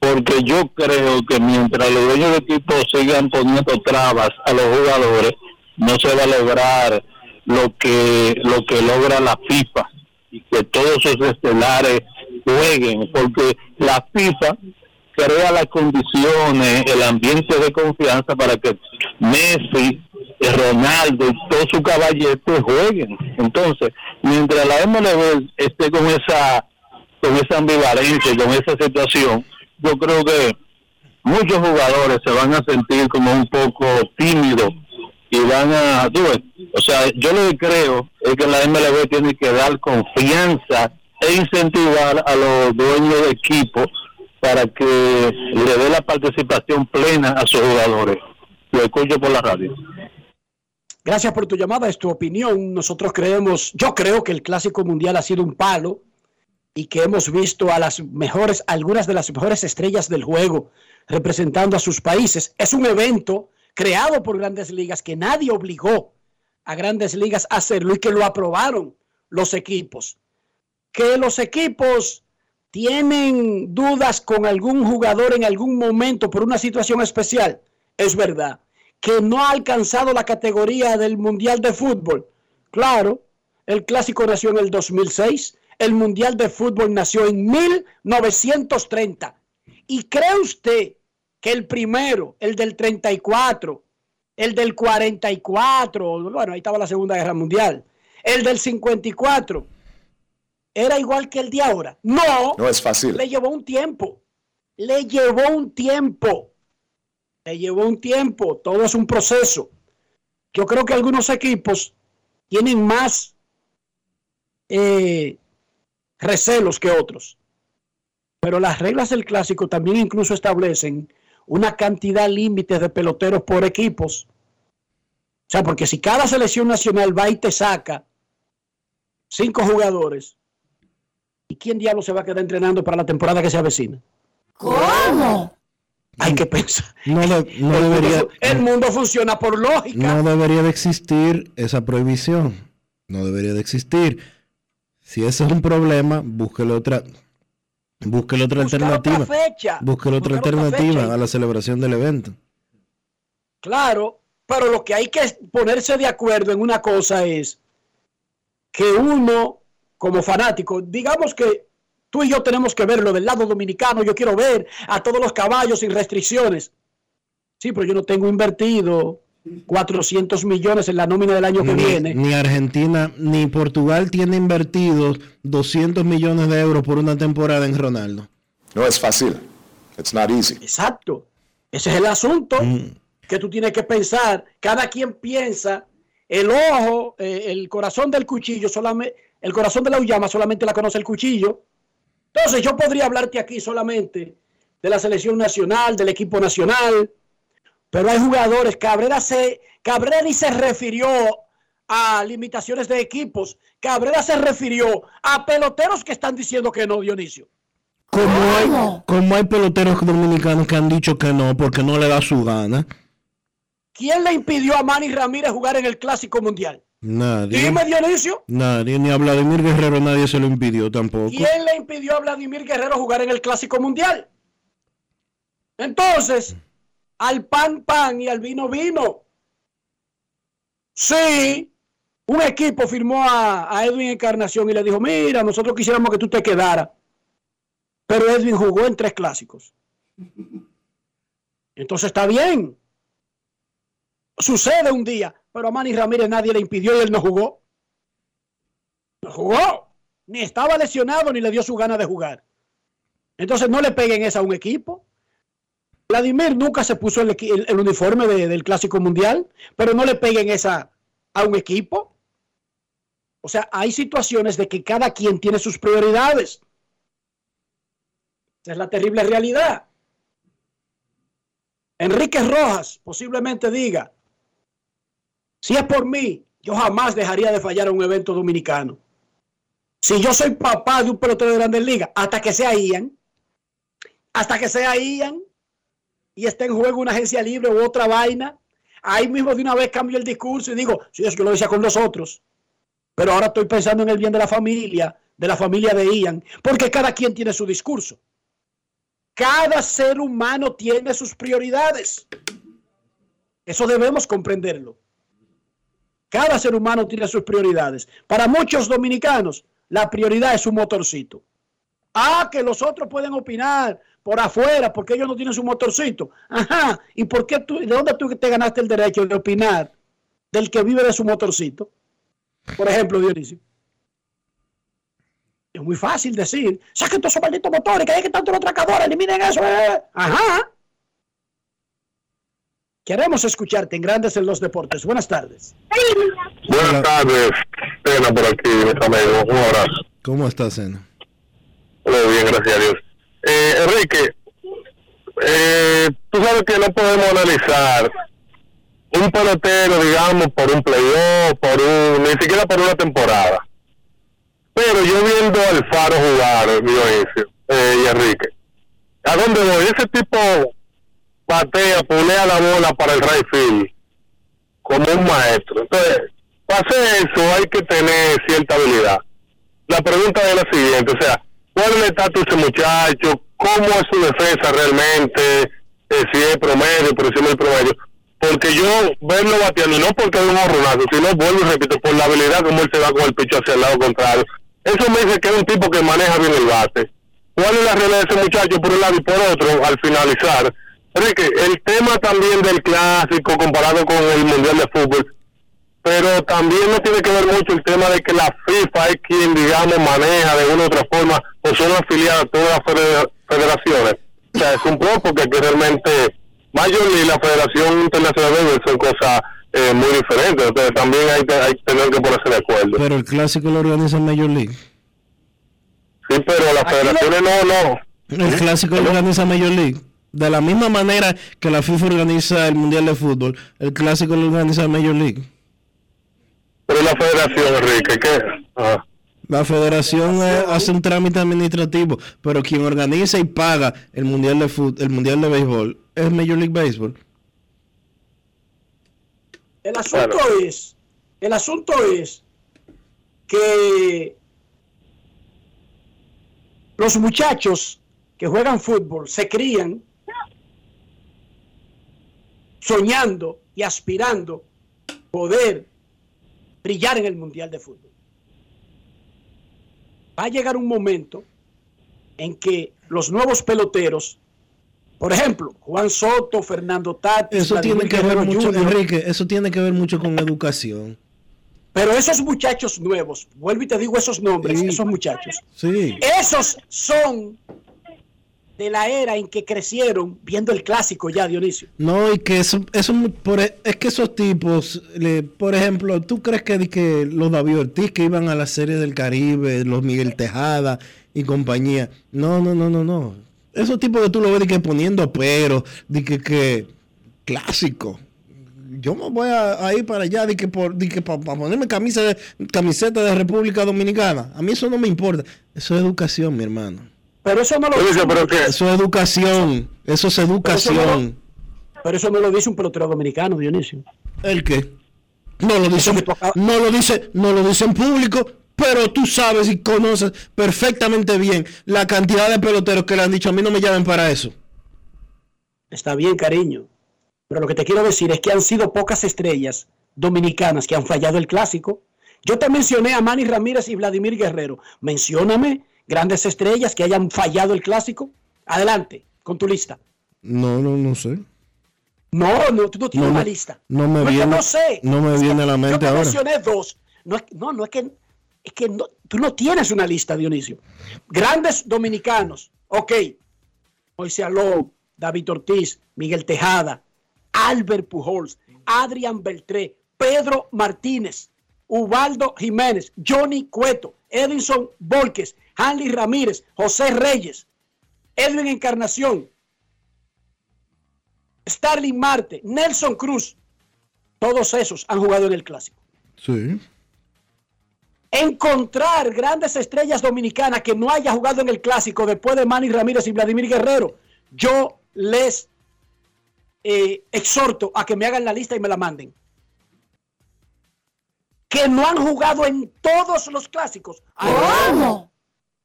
Speaker 28: Porque yo creo que mientras los dueños de equipo sigan poniendo trabas a los jugadores, no se va a lograr lo que lo que logra la FIFA y que todos sus estelares jueguen, porque la FIFA crea las condiciones, el ambiente de confianza para que Messi, Ronaldo y todo su caballete jueguen. Entonces, mientras la MLB esté con esa con esa ambivalencia, con esa situación, yo creo que muchos jugadores se van a sentir como un poco tímidos y van a, tú ves, o sea, yo lo que creo es que la MLB tiene que dar confianza e incentivar a los dueños de equipo para que le dé la participación plena a sus jugadores. Lo escucho por la radio.
Speaker 2: Gracias por tu llamada, es tu opinión. Nosotros creemos, yo creo que el Clásico Mundial ha sido un palo y que hemos visto a las mejores, algunas de las mejores estrellas del juego representando a sus países. Es un evento creado por grandes ligas que nadie obligó a grandes ligas a hacerlo y que lo aprobaron los equipos. Que los equipos tienen dudas con algún jugador en algún momento por una situación especial, es verdad. Que no ha alcanzado la categoría del Mundial de Fútbol. Claro, el clásico nació en el 2006, el Mundial de Fútbol nació en 1930. ¿Y cree usted que el primero, el del 34, el del 44, bueno, ahí estaba la Segunda Guerra Mundial, el del 54, era igual que el de ahora? No.
Speaker 45: No es fácil.
Speaker 2: Le llevó un tiempo. Le llevó un tiempo. Le llevó un tiempo. Todo es un proceso. Yo creo que algunos equipos tienen más eh, recelos que otros. Pero las reglas del clásico también incluso establecen una cantidad límite de peloteros por equipos. O sea, porque si cada selección nacional va y te saca cinco jugadores, ¿y quién diablo se va a quedar entrenando para la temporada que se avecina?
Speaker 23: ¿Cómo?
Speaker 2: Hay que pensar.
Speaker 1: No, de- no
Speaker 2: el,
Speaker 1: debería,
Speaker 2: mundo, el mundo funciona por lógica.
Speaker 1: no debería de existir esa prohibición. No debería de existir. Si ese es un problema, búsquele otra, búsquele otra
Speaker 2: Buscar
Speaker 1: alternativa.
Speaker 2: otra fecha.
Speaker 1: Otra
Speaker 2: Buscar
Speaker 1: alternativa a la celebración del evento.
Speaker 2: Claro, pero lo que hay que ponerse de acuerdo en una cosa es que uno, como fanático, digamos que tú y yo tenemos que verlo del lado dominicano, yo quiero ver a todos los caballos sin restricciones. Sí, pero yo no tengo invertido 400 millones en la nómina del año que
Speaker 1: Ni,
Speaker 2: viene.
Speaker 1: ni Argentina ni Portugal tiene invertidos 200 millones de euros por una temporada en Ronaldo.
Speaker 45: No es fácil. It's not easy.
Speaker 2: Exacto. Ese es el asunto que tú tienes que pensar. Cada quien piensa, el ojo, eh, el corazón del cuchillo, solamente, el corazón de la llama solamente la conoce el cuchillo. Entonces yo podría hablarte aquí solamente de la selección nacional, del equipo nacional, pero hay jugadores, Cabrera, se, Cabrera ni se refirió a limitaciones de equipos, Cabrera se refirió a peloteros que están diciendo que no, Dionisio.
Speaker 1: Como hay, como hay peloteros dominicanos que han dicho que no porque no le da su gana.
Speaker 2: ¿Quién le impidió a Manny Ramírez jugar en el Clásico Mundial?
Speaker 1: Nadie.
Speaker 2: Dime, Dionisio.
Speaker 1: Nadie, ni a Vladimir Guerrero nadie se lo impidió tampoco.
Speaker 2: ¿Quién le impidió a Vladimir Guerrero jugar en el Clásico Mundial? Entonces, al pan pan y al vino vino. Sí, un equipo firmó a, a Edwin Encarnación y le dijo, mira, nosotros quisiéramos que tú te quedaras. Pero Edwin jugó en tres clásicos. Entonces está bien. Sucede un día, pero a Manny Ramírez nadie le impidió y él no jugó. No jugó. Ni estaba lesionado ni le dio su gana de jugar. Entonces no le peguen esa a un equipo. Vladimir nunca se puso el, uniforme de- del Clásico Mundial, pero no le peguen esa a un equipo. O sea, hay situaciones de que cada quien tiene sus prioridades. Esa es la terrible realidad. Enrique Rojas posiblemente diga, si es por mí, yo jamás dejaría de fallar a un evento dominicano. Si yo soy papá de un pelotero de Grandes Ligas, hasta que sea Ian, hasta que sea Ian y esté en juego una agencia libre u otra vaina, ahí mismo de una vez cambio el discurso y digo, si es que lo decía con los otros, pero ahora estoy pensando en el bien de la familia, de la familia de Ian, porque cada quien tiene su discurso. Cada ser humano tiene sus prioridades. Eso debemos comprenderlo. Cada ser humano tiene sus prioridades. Para muchos dominicanos, la prioridad es su motorcito. Ah, que los otros pueden opinar por afuera porque ellos no tienen su motorcito. Ajá. ¿Y por qué tú, de dónde tú te ganaste el derecho de opinar del que vive de su motorcito? Por ejemplo, Dionisio. Es muy fácil decir, saquen todos esos malditos motores, que hay que tanto los atracadores, eliminen eso. eh". Ajá. Queremos escucharte en Grandes en los Deportes. Buenas tardes.
Speaker 46: Buenas tardes, Pena por aquí, mis amigos. Un abrazo.
Speaker 1: ¿Cómo estás, Sena?
Speaker 46: Todo bien, gracias a Dios. Eh, Enrique, eh, tú sabes que no podemos analizar un pelotero, digamos, por un playoff, por un, ni siquiera por una temporada. Pero yo viendo al Faro jugar, Dionisio eh, y Enrique, ¿a dónde voy? Ese tipo patea, pulea la bola para el right field como un maestro. Entonces, para hacer eso hay que tener cierta habilidad. La pregunta es la siguiente, o sea, ¿cuál es el estatus de ese muchacho? ¿Cómo es su defensa realmente? Eh, si es promedio, por encima del promedio. Porque yo verlo bateando, no porque es un horronazo, sino, vuelvo y repito, por la habilidad como él se va con el picho hacia el lado contrario. Eso me dice que es un tipo que maneja bien el bate. ¿Cuál es la realidad de ese muchacho por un lado y por otro al finalizar? Enrique, el tema también del clásico comparado con el Mundial de Fútbol, pero también no tiene que ver mucho el tema de que la FIFA es quien, digamos, maneja de una u otra forma, o son afiliadas a todas las fede- federaciones. O sea, es un poco porque que realmente Major League y la Federación Internacional de Béisbol son cosas eh, muy diferentes, entonces también hay, que- hay que tener que ponerse de acuerdo.
Speaker 1: Pero el clásico lo organiza Major League.
Speaker 46: Sí, pero las federaciones no, no.
Speaker 1: El clásico lo organiza Major League. De la misma manera que la FIFA organiza el Mundial de Fútbol, el clásico lo organiza Major League.
Speaker 46: Pero la federación, Enrique, ¿qué? Ah.
Speaker 1: La federación eh, hace un trámite administrativo, pero quien organiza y paga el Mundial de Fútbol, el Mundial de Béisbol es Major League Baseball.
Speaker 2: El asunto es, el asunto es que los muchachos que juegan fútbol se crían soñando y aspirando poder brillar en el Mundial de Fútbol. Va a llegar un momento en que los nuevos peloteros, por ejemplo, Juan Soto, Fernando Tatis,
Speaker 1: Eso tiene
Speaker 2: Vladimir
Speaker 1: que ver
Speaker 2: Guerrero
Speaker 1: mucho,
Speaker 2: Jr.,
Speaker 1: Enrique, eso tiene que ver mucho con educación.
Speaker 2: Pero esos muchachos nuevos, vuelvo y te digo esos nombres, esos muchachos,
Speaker 1: Sí.
Speaker 2: esos son de la era en que crecieron viendo el clásico ya, Dionisio.
Speaker 1: No, y que eso, eso por, e- es que esos tipos, por ejemplo, ¿tú crees que, que los David Ortiz que iban a la serie del Caribe, los Miguel Tejada y compañía? No, no, no, no, no. Esos tipos que tú lo ves que poniendo pero, de que, que clásico. Yo me voy a, a ir para allá de que por de que para ponerme camisa de, camiseta de República Dominicana. A mí eso no me importa. Eso es educación, mi hermano.
Speaker 2: Pero eso no lo dice,
Speaker 46: pero ¿qué?
Speaker 1: Eso es educación. Eso es educación.
Speaker 2: pero eso no lo dice un pelotero dominicano, Dionisio.
Speaker 1: ¿El qué? No lo dice, no lo dice, no lo dice en público, pero tú sabes y conoces perfectamente bien la cantidad de peloteros que le han dicho a mí no me llamen para eso.
Speaker 2: Está bien, cariño. Pero lo que te quiero decir es que han sido pocas estrellas dominicanas que han fallado el clásico. Yo te mencioné a Manny Ramírez y Vladimir Guerrero. Mencióname grandes estrellas que hayan fallado el clásico. Adelante, con tu lista.
Speaker 1: No, no, no sé.
Speaker 2: No, no, tú no tienes una lista.
Speaker 1: No me viene, no, sé. no me viene a la mente yo te
Speaker 2: mencioné dos. No, no, no es que, es que tú no tienes una lista, Dionisio. Grandes dominicanos. Ok. Moisés Alou, David Ortiz, Miguel Tejada, Albert Pujols, Adrián Beltré, Pedro Martínez, Ubaldo Jiménez, Johnny Cueto, Edinson Volques, Hanley Ramírez, José Reyes, Edwin Encarnación, Starling Marte, Nelson Cruz, todos esos han jugado en el clásico.
Speaker 1: Sí.
Speaker 2: Encontrar grandes estrellas dominicanas que no haya jugado en el clásico después de Manny Ramírez y Vladimir Guerrero, yo les eh, exhorto a que me hagan la lista y me la manden. Que no han jugado en todos los clásicos. ¿Cómo?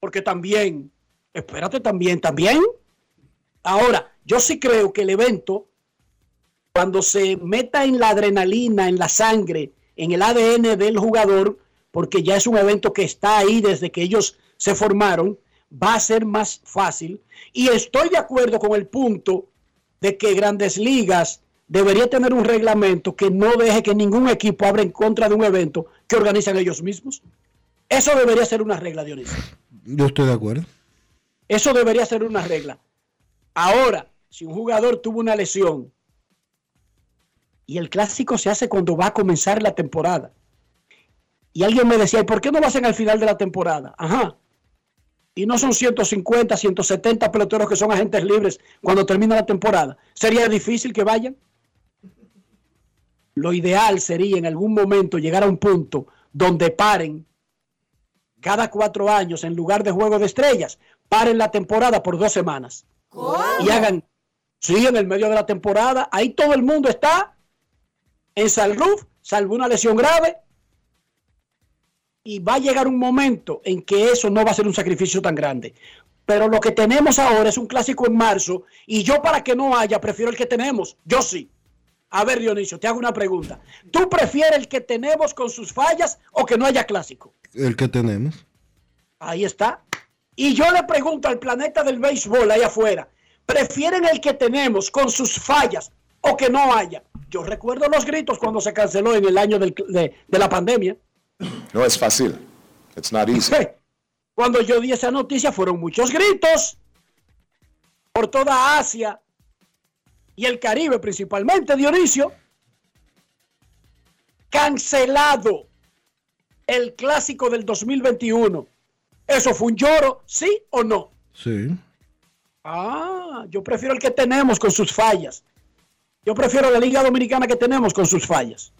Speaker 2: Porque también, espérate también, también. Ahora, yo sí creo que el evento, cuando se meta en la adrenalina, en la sangre, en el ADN del jugador, porque ya es un evento que está ahí desde que ellos se formaron, va a ser más fácil. Y estoy de acuerdo con el punto de que Grandes Ligas debería tener un reglamento que no deje que ningún equipo abra en contra de un evento que organizan ellos mismos. Eso debería ser una regla, Dionisio.
Speaker 1: Yo estoy de acuerdo.
Speaker 2: Eso debería ser una regla. Ahora, si un jugador tuvo una lesión y el clásico se hace cuando va a comenzar la temporada, y alguien me decía, ¿y por qué no lo hacen al final de la temporada? Ajá, y no son 150, 170 peloteros que son agentes libres cuando termina la temporada, ¿sería difícil que vayan? Lo ideal sería en algún momento llegar a un punto donde paren cada cuatro años en lugar de juego de estrellas, paren la temporada por dos semanas. Y hagan, sí, en el medio de la temporada, ahí todo el mundo está en salud, salvo una lesión grave, y va a llegar un momento en que eso no va a ser un sacrificio tan grande. Pero lo que tenemos ahora es un clásico en marzo y yo para que no haya prefiero el que tenemos. Yo sí. A ver, Dionisio, te hago una pregunta. ¿Tú prefieres el que tenemos con sus fallas o que no haya clásico?
Speaker 1: El que tenemos.
Speaker 2: Ahí está. Y yo le pregunto al planeta del béisbol ahí afuera, ¿prefieren el que tenemos con sus fallas o que no haya? Yo recuerdo los gritos cuando se canceló en el año de, de la pandemia.
Speaker 47: No es fácil. It's not easy.
Speaker 2: Cuando yo di esa noticia fueron muchos gritos por toda Asia y el Caribe principalmente, Dionisio. Cancelado el clásico del 2021. ¿Eso fue un lloro, sí o no?
Speaker 1: Sí.
Speaker 2: Ah, yo prefiero el que tenemos con sus fallas. Yo prefiero la Liga Dominicana que tenemos con sus fallas.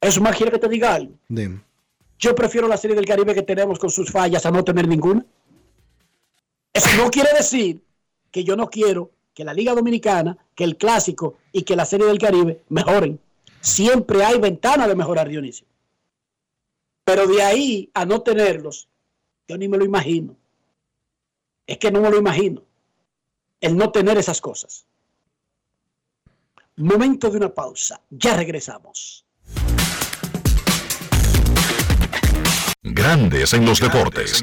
Speaker 2: ¿Eso más quiere que te diga algo? Yo prefiero la serie del Caribe que tenemos con sus fallas a no tener ninguna. Eso no quiere decir que yo no quiero que la Liga Dominicana, que el Clásico y que la serie del Caribe mejoren. Siempre hay ventana de mejorar, Dionisio. Pero de ahí a no tenerlos, yo ni me lo imagino. Es que no me lo imagino. El no tener esas cosas. Momento de una pausa. Ya regresamos.
Speaker 3: Grandes en los deportes.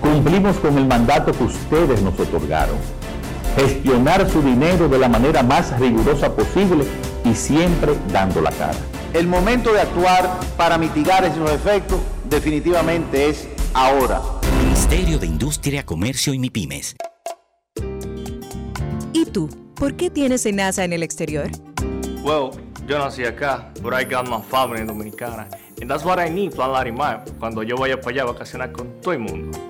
Speaker 24: Cumplimos con el mandato que ustedes nos otorgaron. Gestionar su dinero de la manera más rigurosa posible y siempre dando la cara.
Speaker 48: El momento de actuar para mitigar esos efectos definitivamente es ahora.
Speaker 49: Ministerio de Industria, Comercio y MIPIMES.
Speaker 33: ¿Y tú? ¿Por qué tienes NASA en el exterior?
Speaker 40: Well, yo nací acá, but I got my family dominicana. And that's what I need, Plan Larimar, cuando yo vaya para allá a vacacionar con todo el mundo.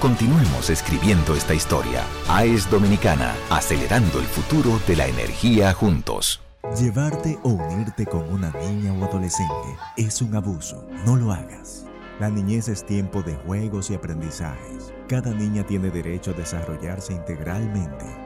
Speaker 25: Continuemos escribiendo esta historia. AES Dominicana, acelerando el futuro de la energía juntos.
Speaker 34: Llevarte o unirte con una niña o adolescente es un abuso. No lo hagas. La niñez es tiempo de juegos y aprendizajes. Cada niña tiene derecho a desarrollarse integralmente.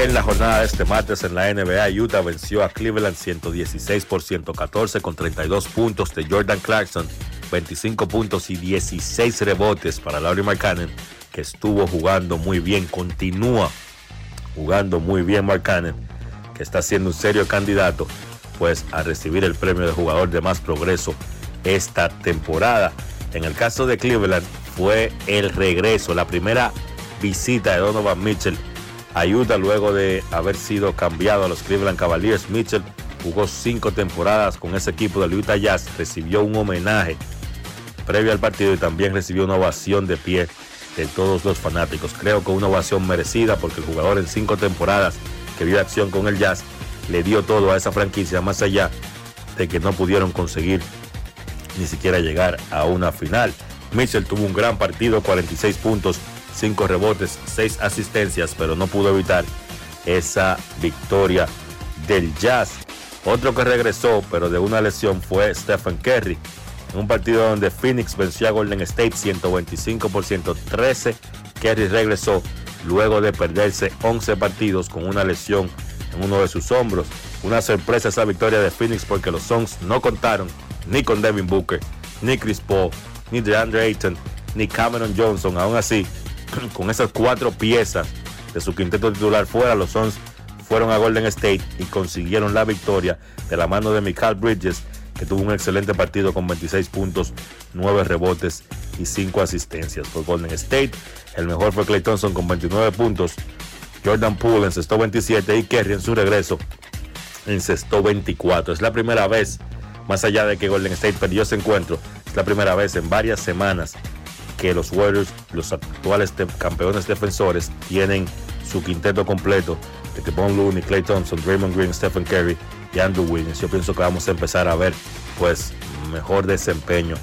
Speaker 50: En la jornada de este martes en la NBA, Utah venció a Cleveland 116 por 114 con 32 puntos de Jordan Clarkson, 25 puntos y 16 rebotes para Laurie Markkanen, que estuvo jugando muy bien, continúa jugando muy bien Markkanen, que está siendo un serio candidato pues a recibir el premio de jugador de más progreso esta temporada. En el caso de Cleveland fue el regreso, la primera visita de Donovan Mitchell ayuda luego de haber sido cambiado a los Cleveland Cavaliers. Mitchell jugó cinco temporadas con ese equipo del Utah Jazz, recibió un homenaje previo al partido y también recibió una ovación de pie de todos los fanáticos. Creo que una ovación merecida porque el jugador en cinco temporadas que vio acción con el Jazz le dio todo a esa franquicia, más allá de que no pudieron conseguir ni siquiera llegar a una final. Mitchell tuvo un gran partido, 46 puntos, 5 rebotes, 6 asistencias, pero no pudo evitar esa victoria del Jazz. Otro que regresó, pero de una lesión, fue Stephen Curry. En un partido donde Phoenix venció a Golden State 125 por 113, Curry regresó luego de perderse 11 partidos con una lesión en uno de sus hombros. Una sorpresa esa victoria de Phoenix porque los Suns no contaron ni con Devin Booker, ni Chris Paul, ni DeAndre Ayton, ni Cameron Johnson. Aún así, con esas cuatro piezas de su quinteto titular fuera, los Suns fueron a Golden State y consiguieron la victoria de la mano de Michael Bridges, que tuvo un excelente partido con 26 puntos, 9 rebotes y 5 asistencias por Golden State. El mejor fue Clay Thompson con 29 puntos. Jordan Poole encestó 27 y Kerry en su regreso encestó 24. Es la primera vez, más allá de que Golden State perdió ese encuentro, es la primera vez en varias semanas que los Warriors, los actuales campeones defensores, tienen su quinteto completo de Kevon Looney, Clay Thompson, Draymond Green, Stephen Curry y Andrew Wiggins, yo pienso que vamos a empezar a ver pues mejor desempeño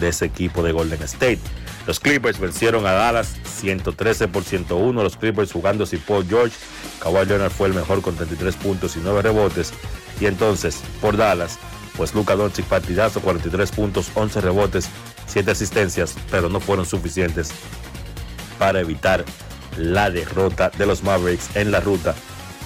Speaker 50: de ese equipo de Golden State. Los Clippers vencieron a Dallas 113 por 101. Los Clippers jugando sin Paul George. Kawhi Leonard fue el mejor con 33 puntos y 9 rebotes. Y entonces, por Dallas, pues Luka Doncic partidazo, 43 puntos, 11 rebotes, 7 asistencias, pero no fueron suficientes para evitar la derrota de los Mavericks en la ruta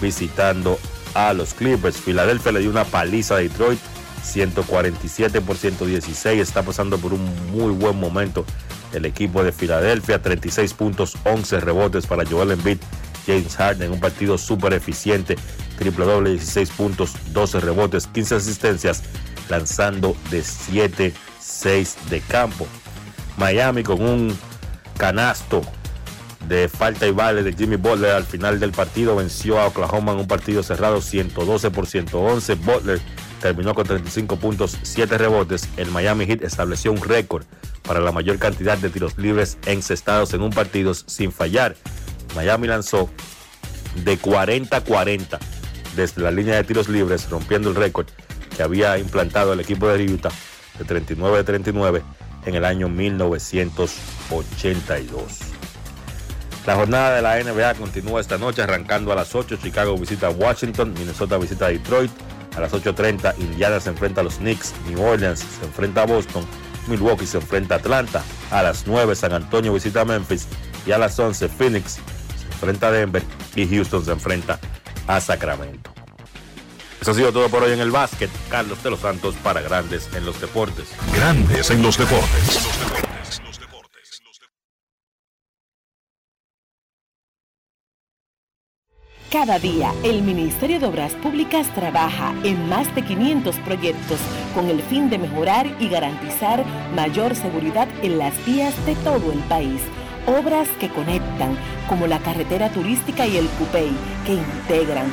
Speaker 50: visitando a los Clippers. Filadelfia le dio una paliza a Detroit 147 por 116. Está pasando por un muy buen momento el equipo de Filadelfia. 36 puntos, 11 rebotes para Joel Embiid. James Harden, un partido súper eficiente. Triple doble, 16 puntos, 12 rebotes, 15 asistencias, lanzando de 7-6 de campo. Miami con un canasto de falta y vale de Jimmy Butler al final del partido venció a Oklahoma en un partido cerrado 112 por 111. Butler terminó con 35 puntos, 7 rebotes. El Miami Heat estableció un récord para la mayor cantidad de tiros libres encestados en un partido sin fallar. Miami lanzó de 40 a 40 desde la línea de tiros libres, rompiendo el récord que había implantado el equipo de Utah de 39 a 39 en el año 1982. La jornada de la NBA continúa esta noche arrancando a las 8. Chicago visita Washington, Minnesota visita Detroit. A las 8.30 Indiana se enfrenta a los Knicks, New Orleans se enfrenta a Boston, Milwaukee se enfrenta a Atlanta. A las 9 San Antonio visita a Memphis y a las 11 Phoenix se enfrenta a Denver y Houston se enfrenta a Sacramento. Eso ha sido todo por hoy en el básquet. Carlos de los Santos para Grandes en los Deportes.
Speaker 3: Grandes en los Deportes.
Speaker 14: Cada día, el Ministerio de Obras Públicas trabaja en más de 500 proyectos con el fin de mejorar y garantizar mayor seguridad en las vías de todo el país. Obras que conectan, como la carretera turística y el Cupey, que integran,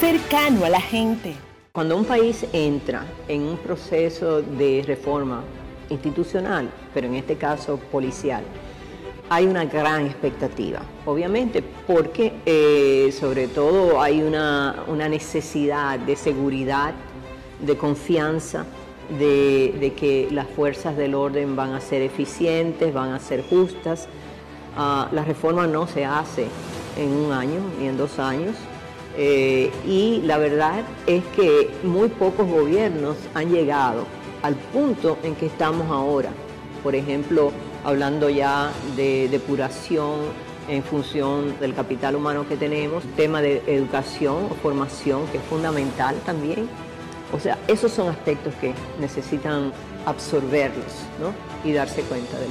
Speaker 14: cercano a la gente.
Speaker 32: Cuando un país entra en un proceso de reforma institucional, pero en este caso policial, hay una gran expectativa, obviamente, porque eh, sobre todo hay una, necesidad de seguridad, de confianza, de, que las fuerzas del orden van a ser eficientes, van a ser justas. Ah, la reforma no se hace en un año ni en dos años. Eh, y la verdad es que muy pocos gobiernos han llegado al punto en que estamos ahora. Por ejemplo, hablando ya de depuración en función del capital humano que tenemos, tema de educación o formación que es fundamental también. O sea, esos son aspectos que necesitan absorberlos y darse cuenta del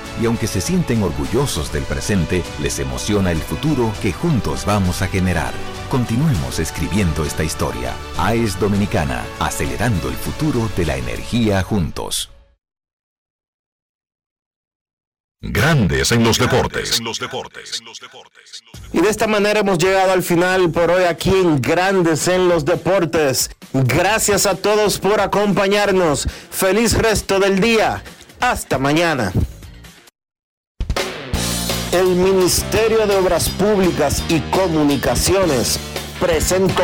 Speaker 25: y aunque se sienten orgullosos del presente, les emociona el futuro que juntos vamos a generar. Continuemos escribiendo esta historia. AES Dominicana, acelerando el futuro de la energía juntos.
Speaker 3: Grandes en los deportes.
Speaker 4: Y de esta manera hemos llegado al final por hoy aquí en Grandes en los deportes. Gracias a todos por acompañarnos. Feliz resto del día. Hasta mañana el Ministerio de Obras Públicas y Comunicaciones presentó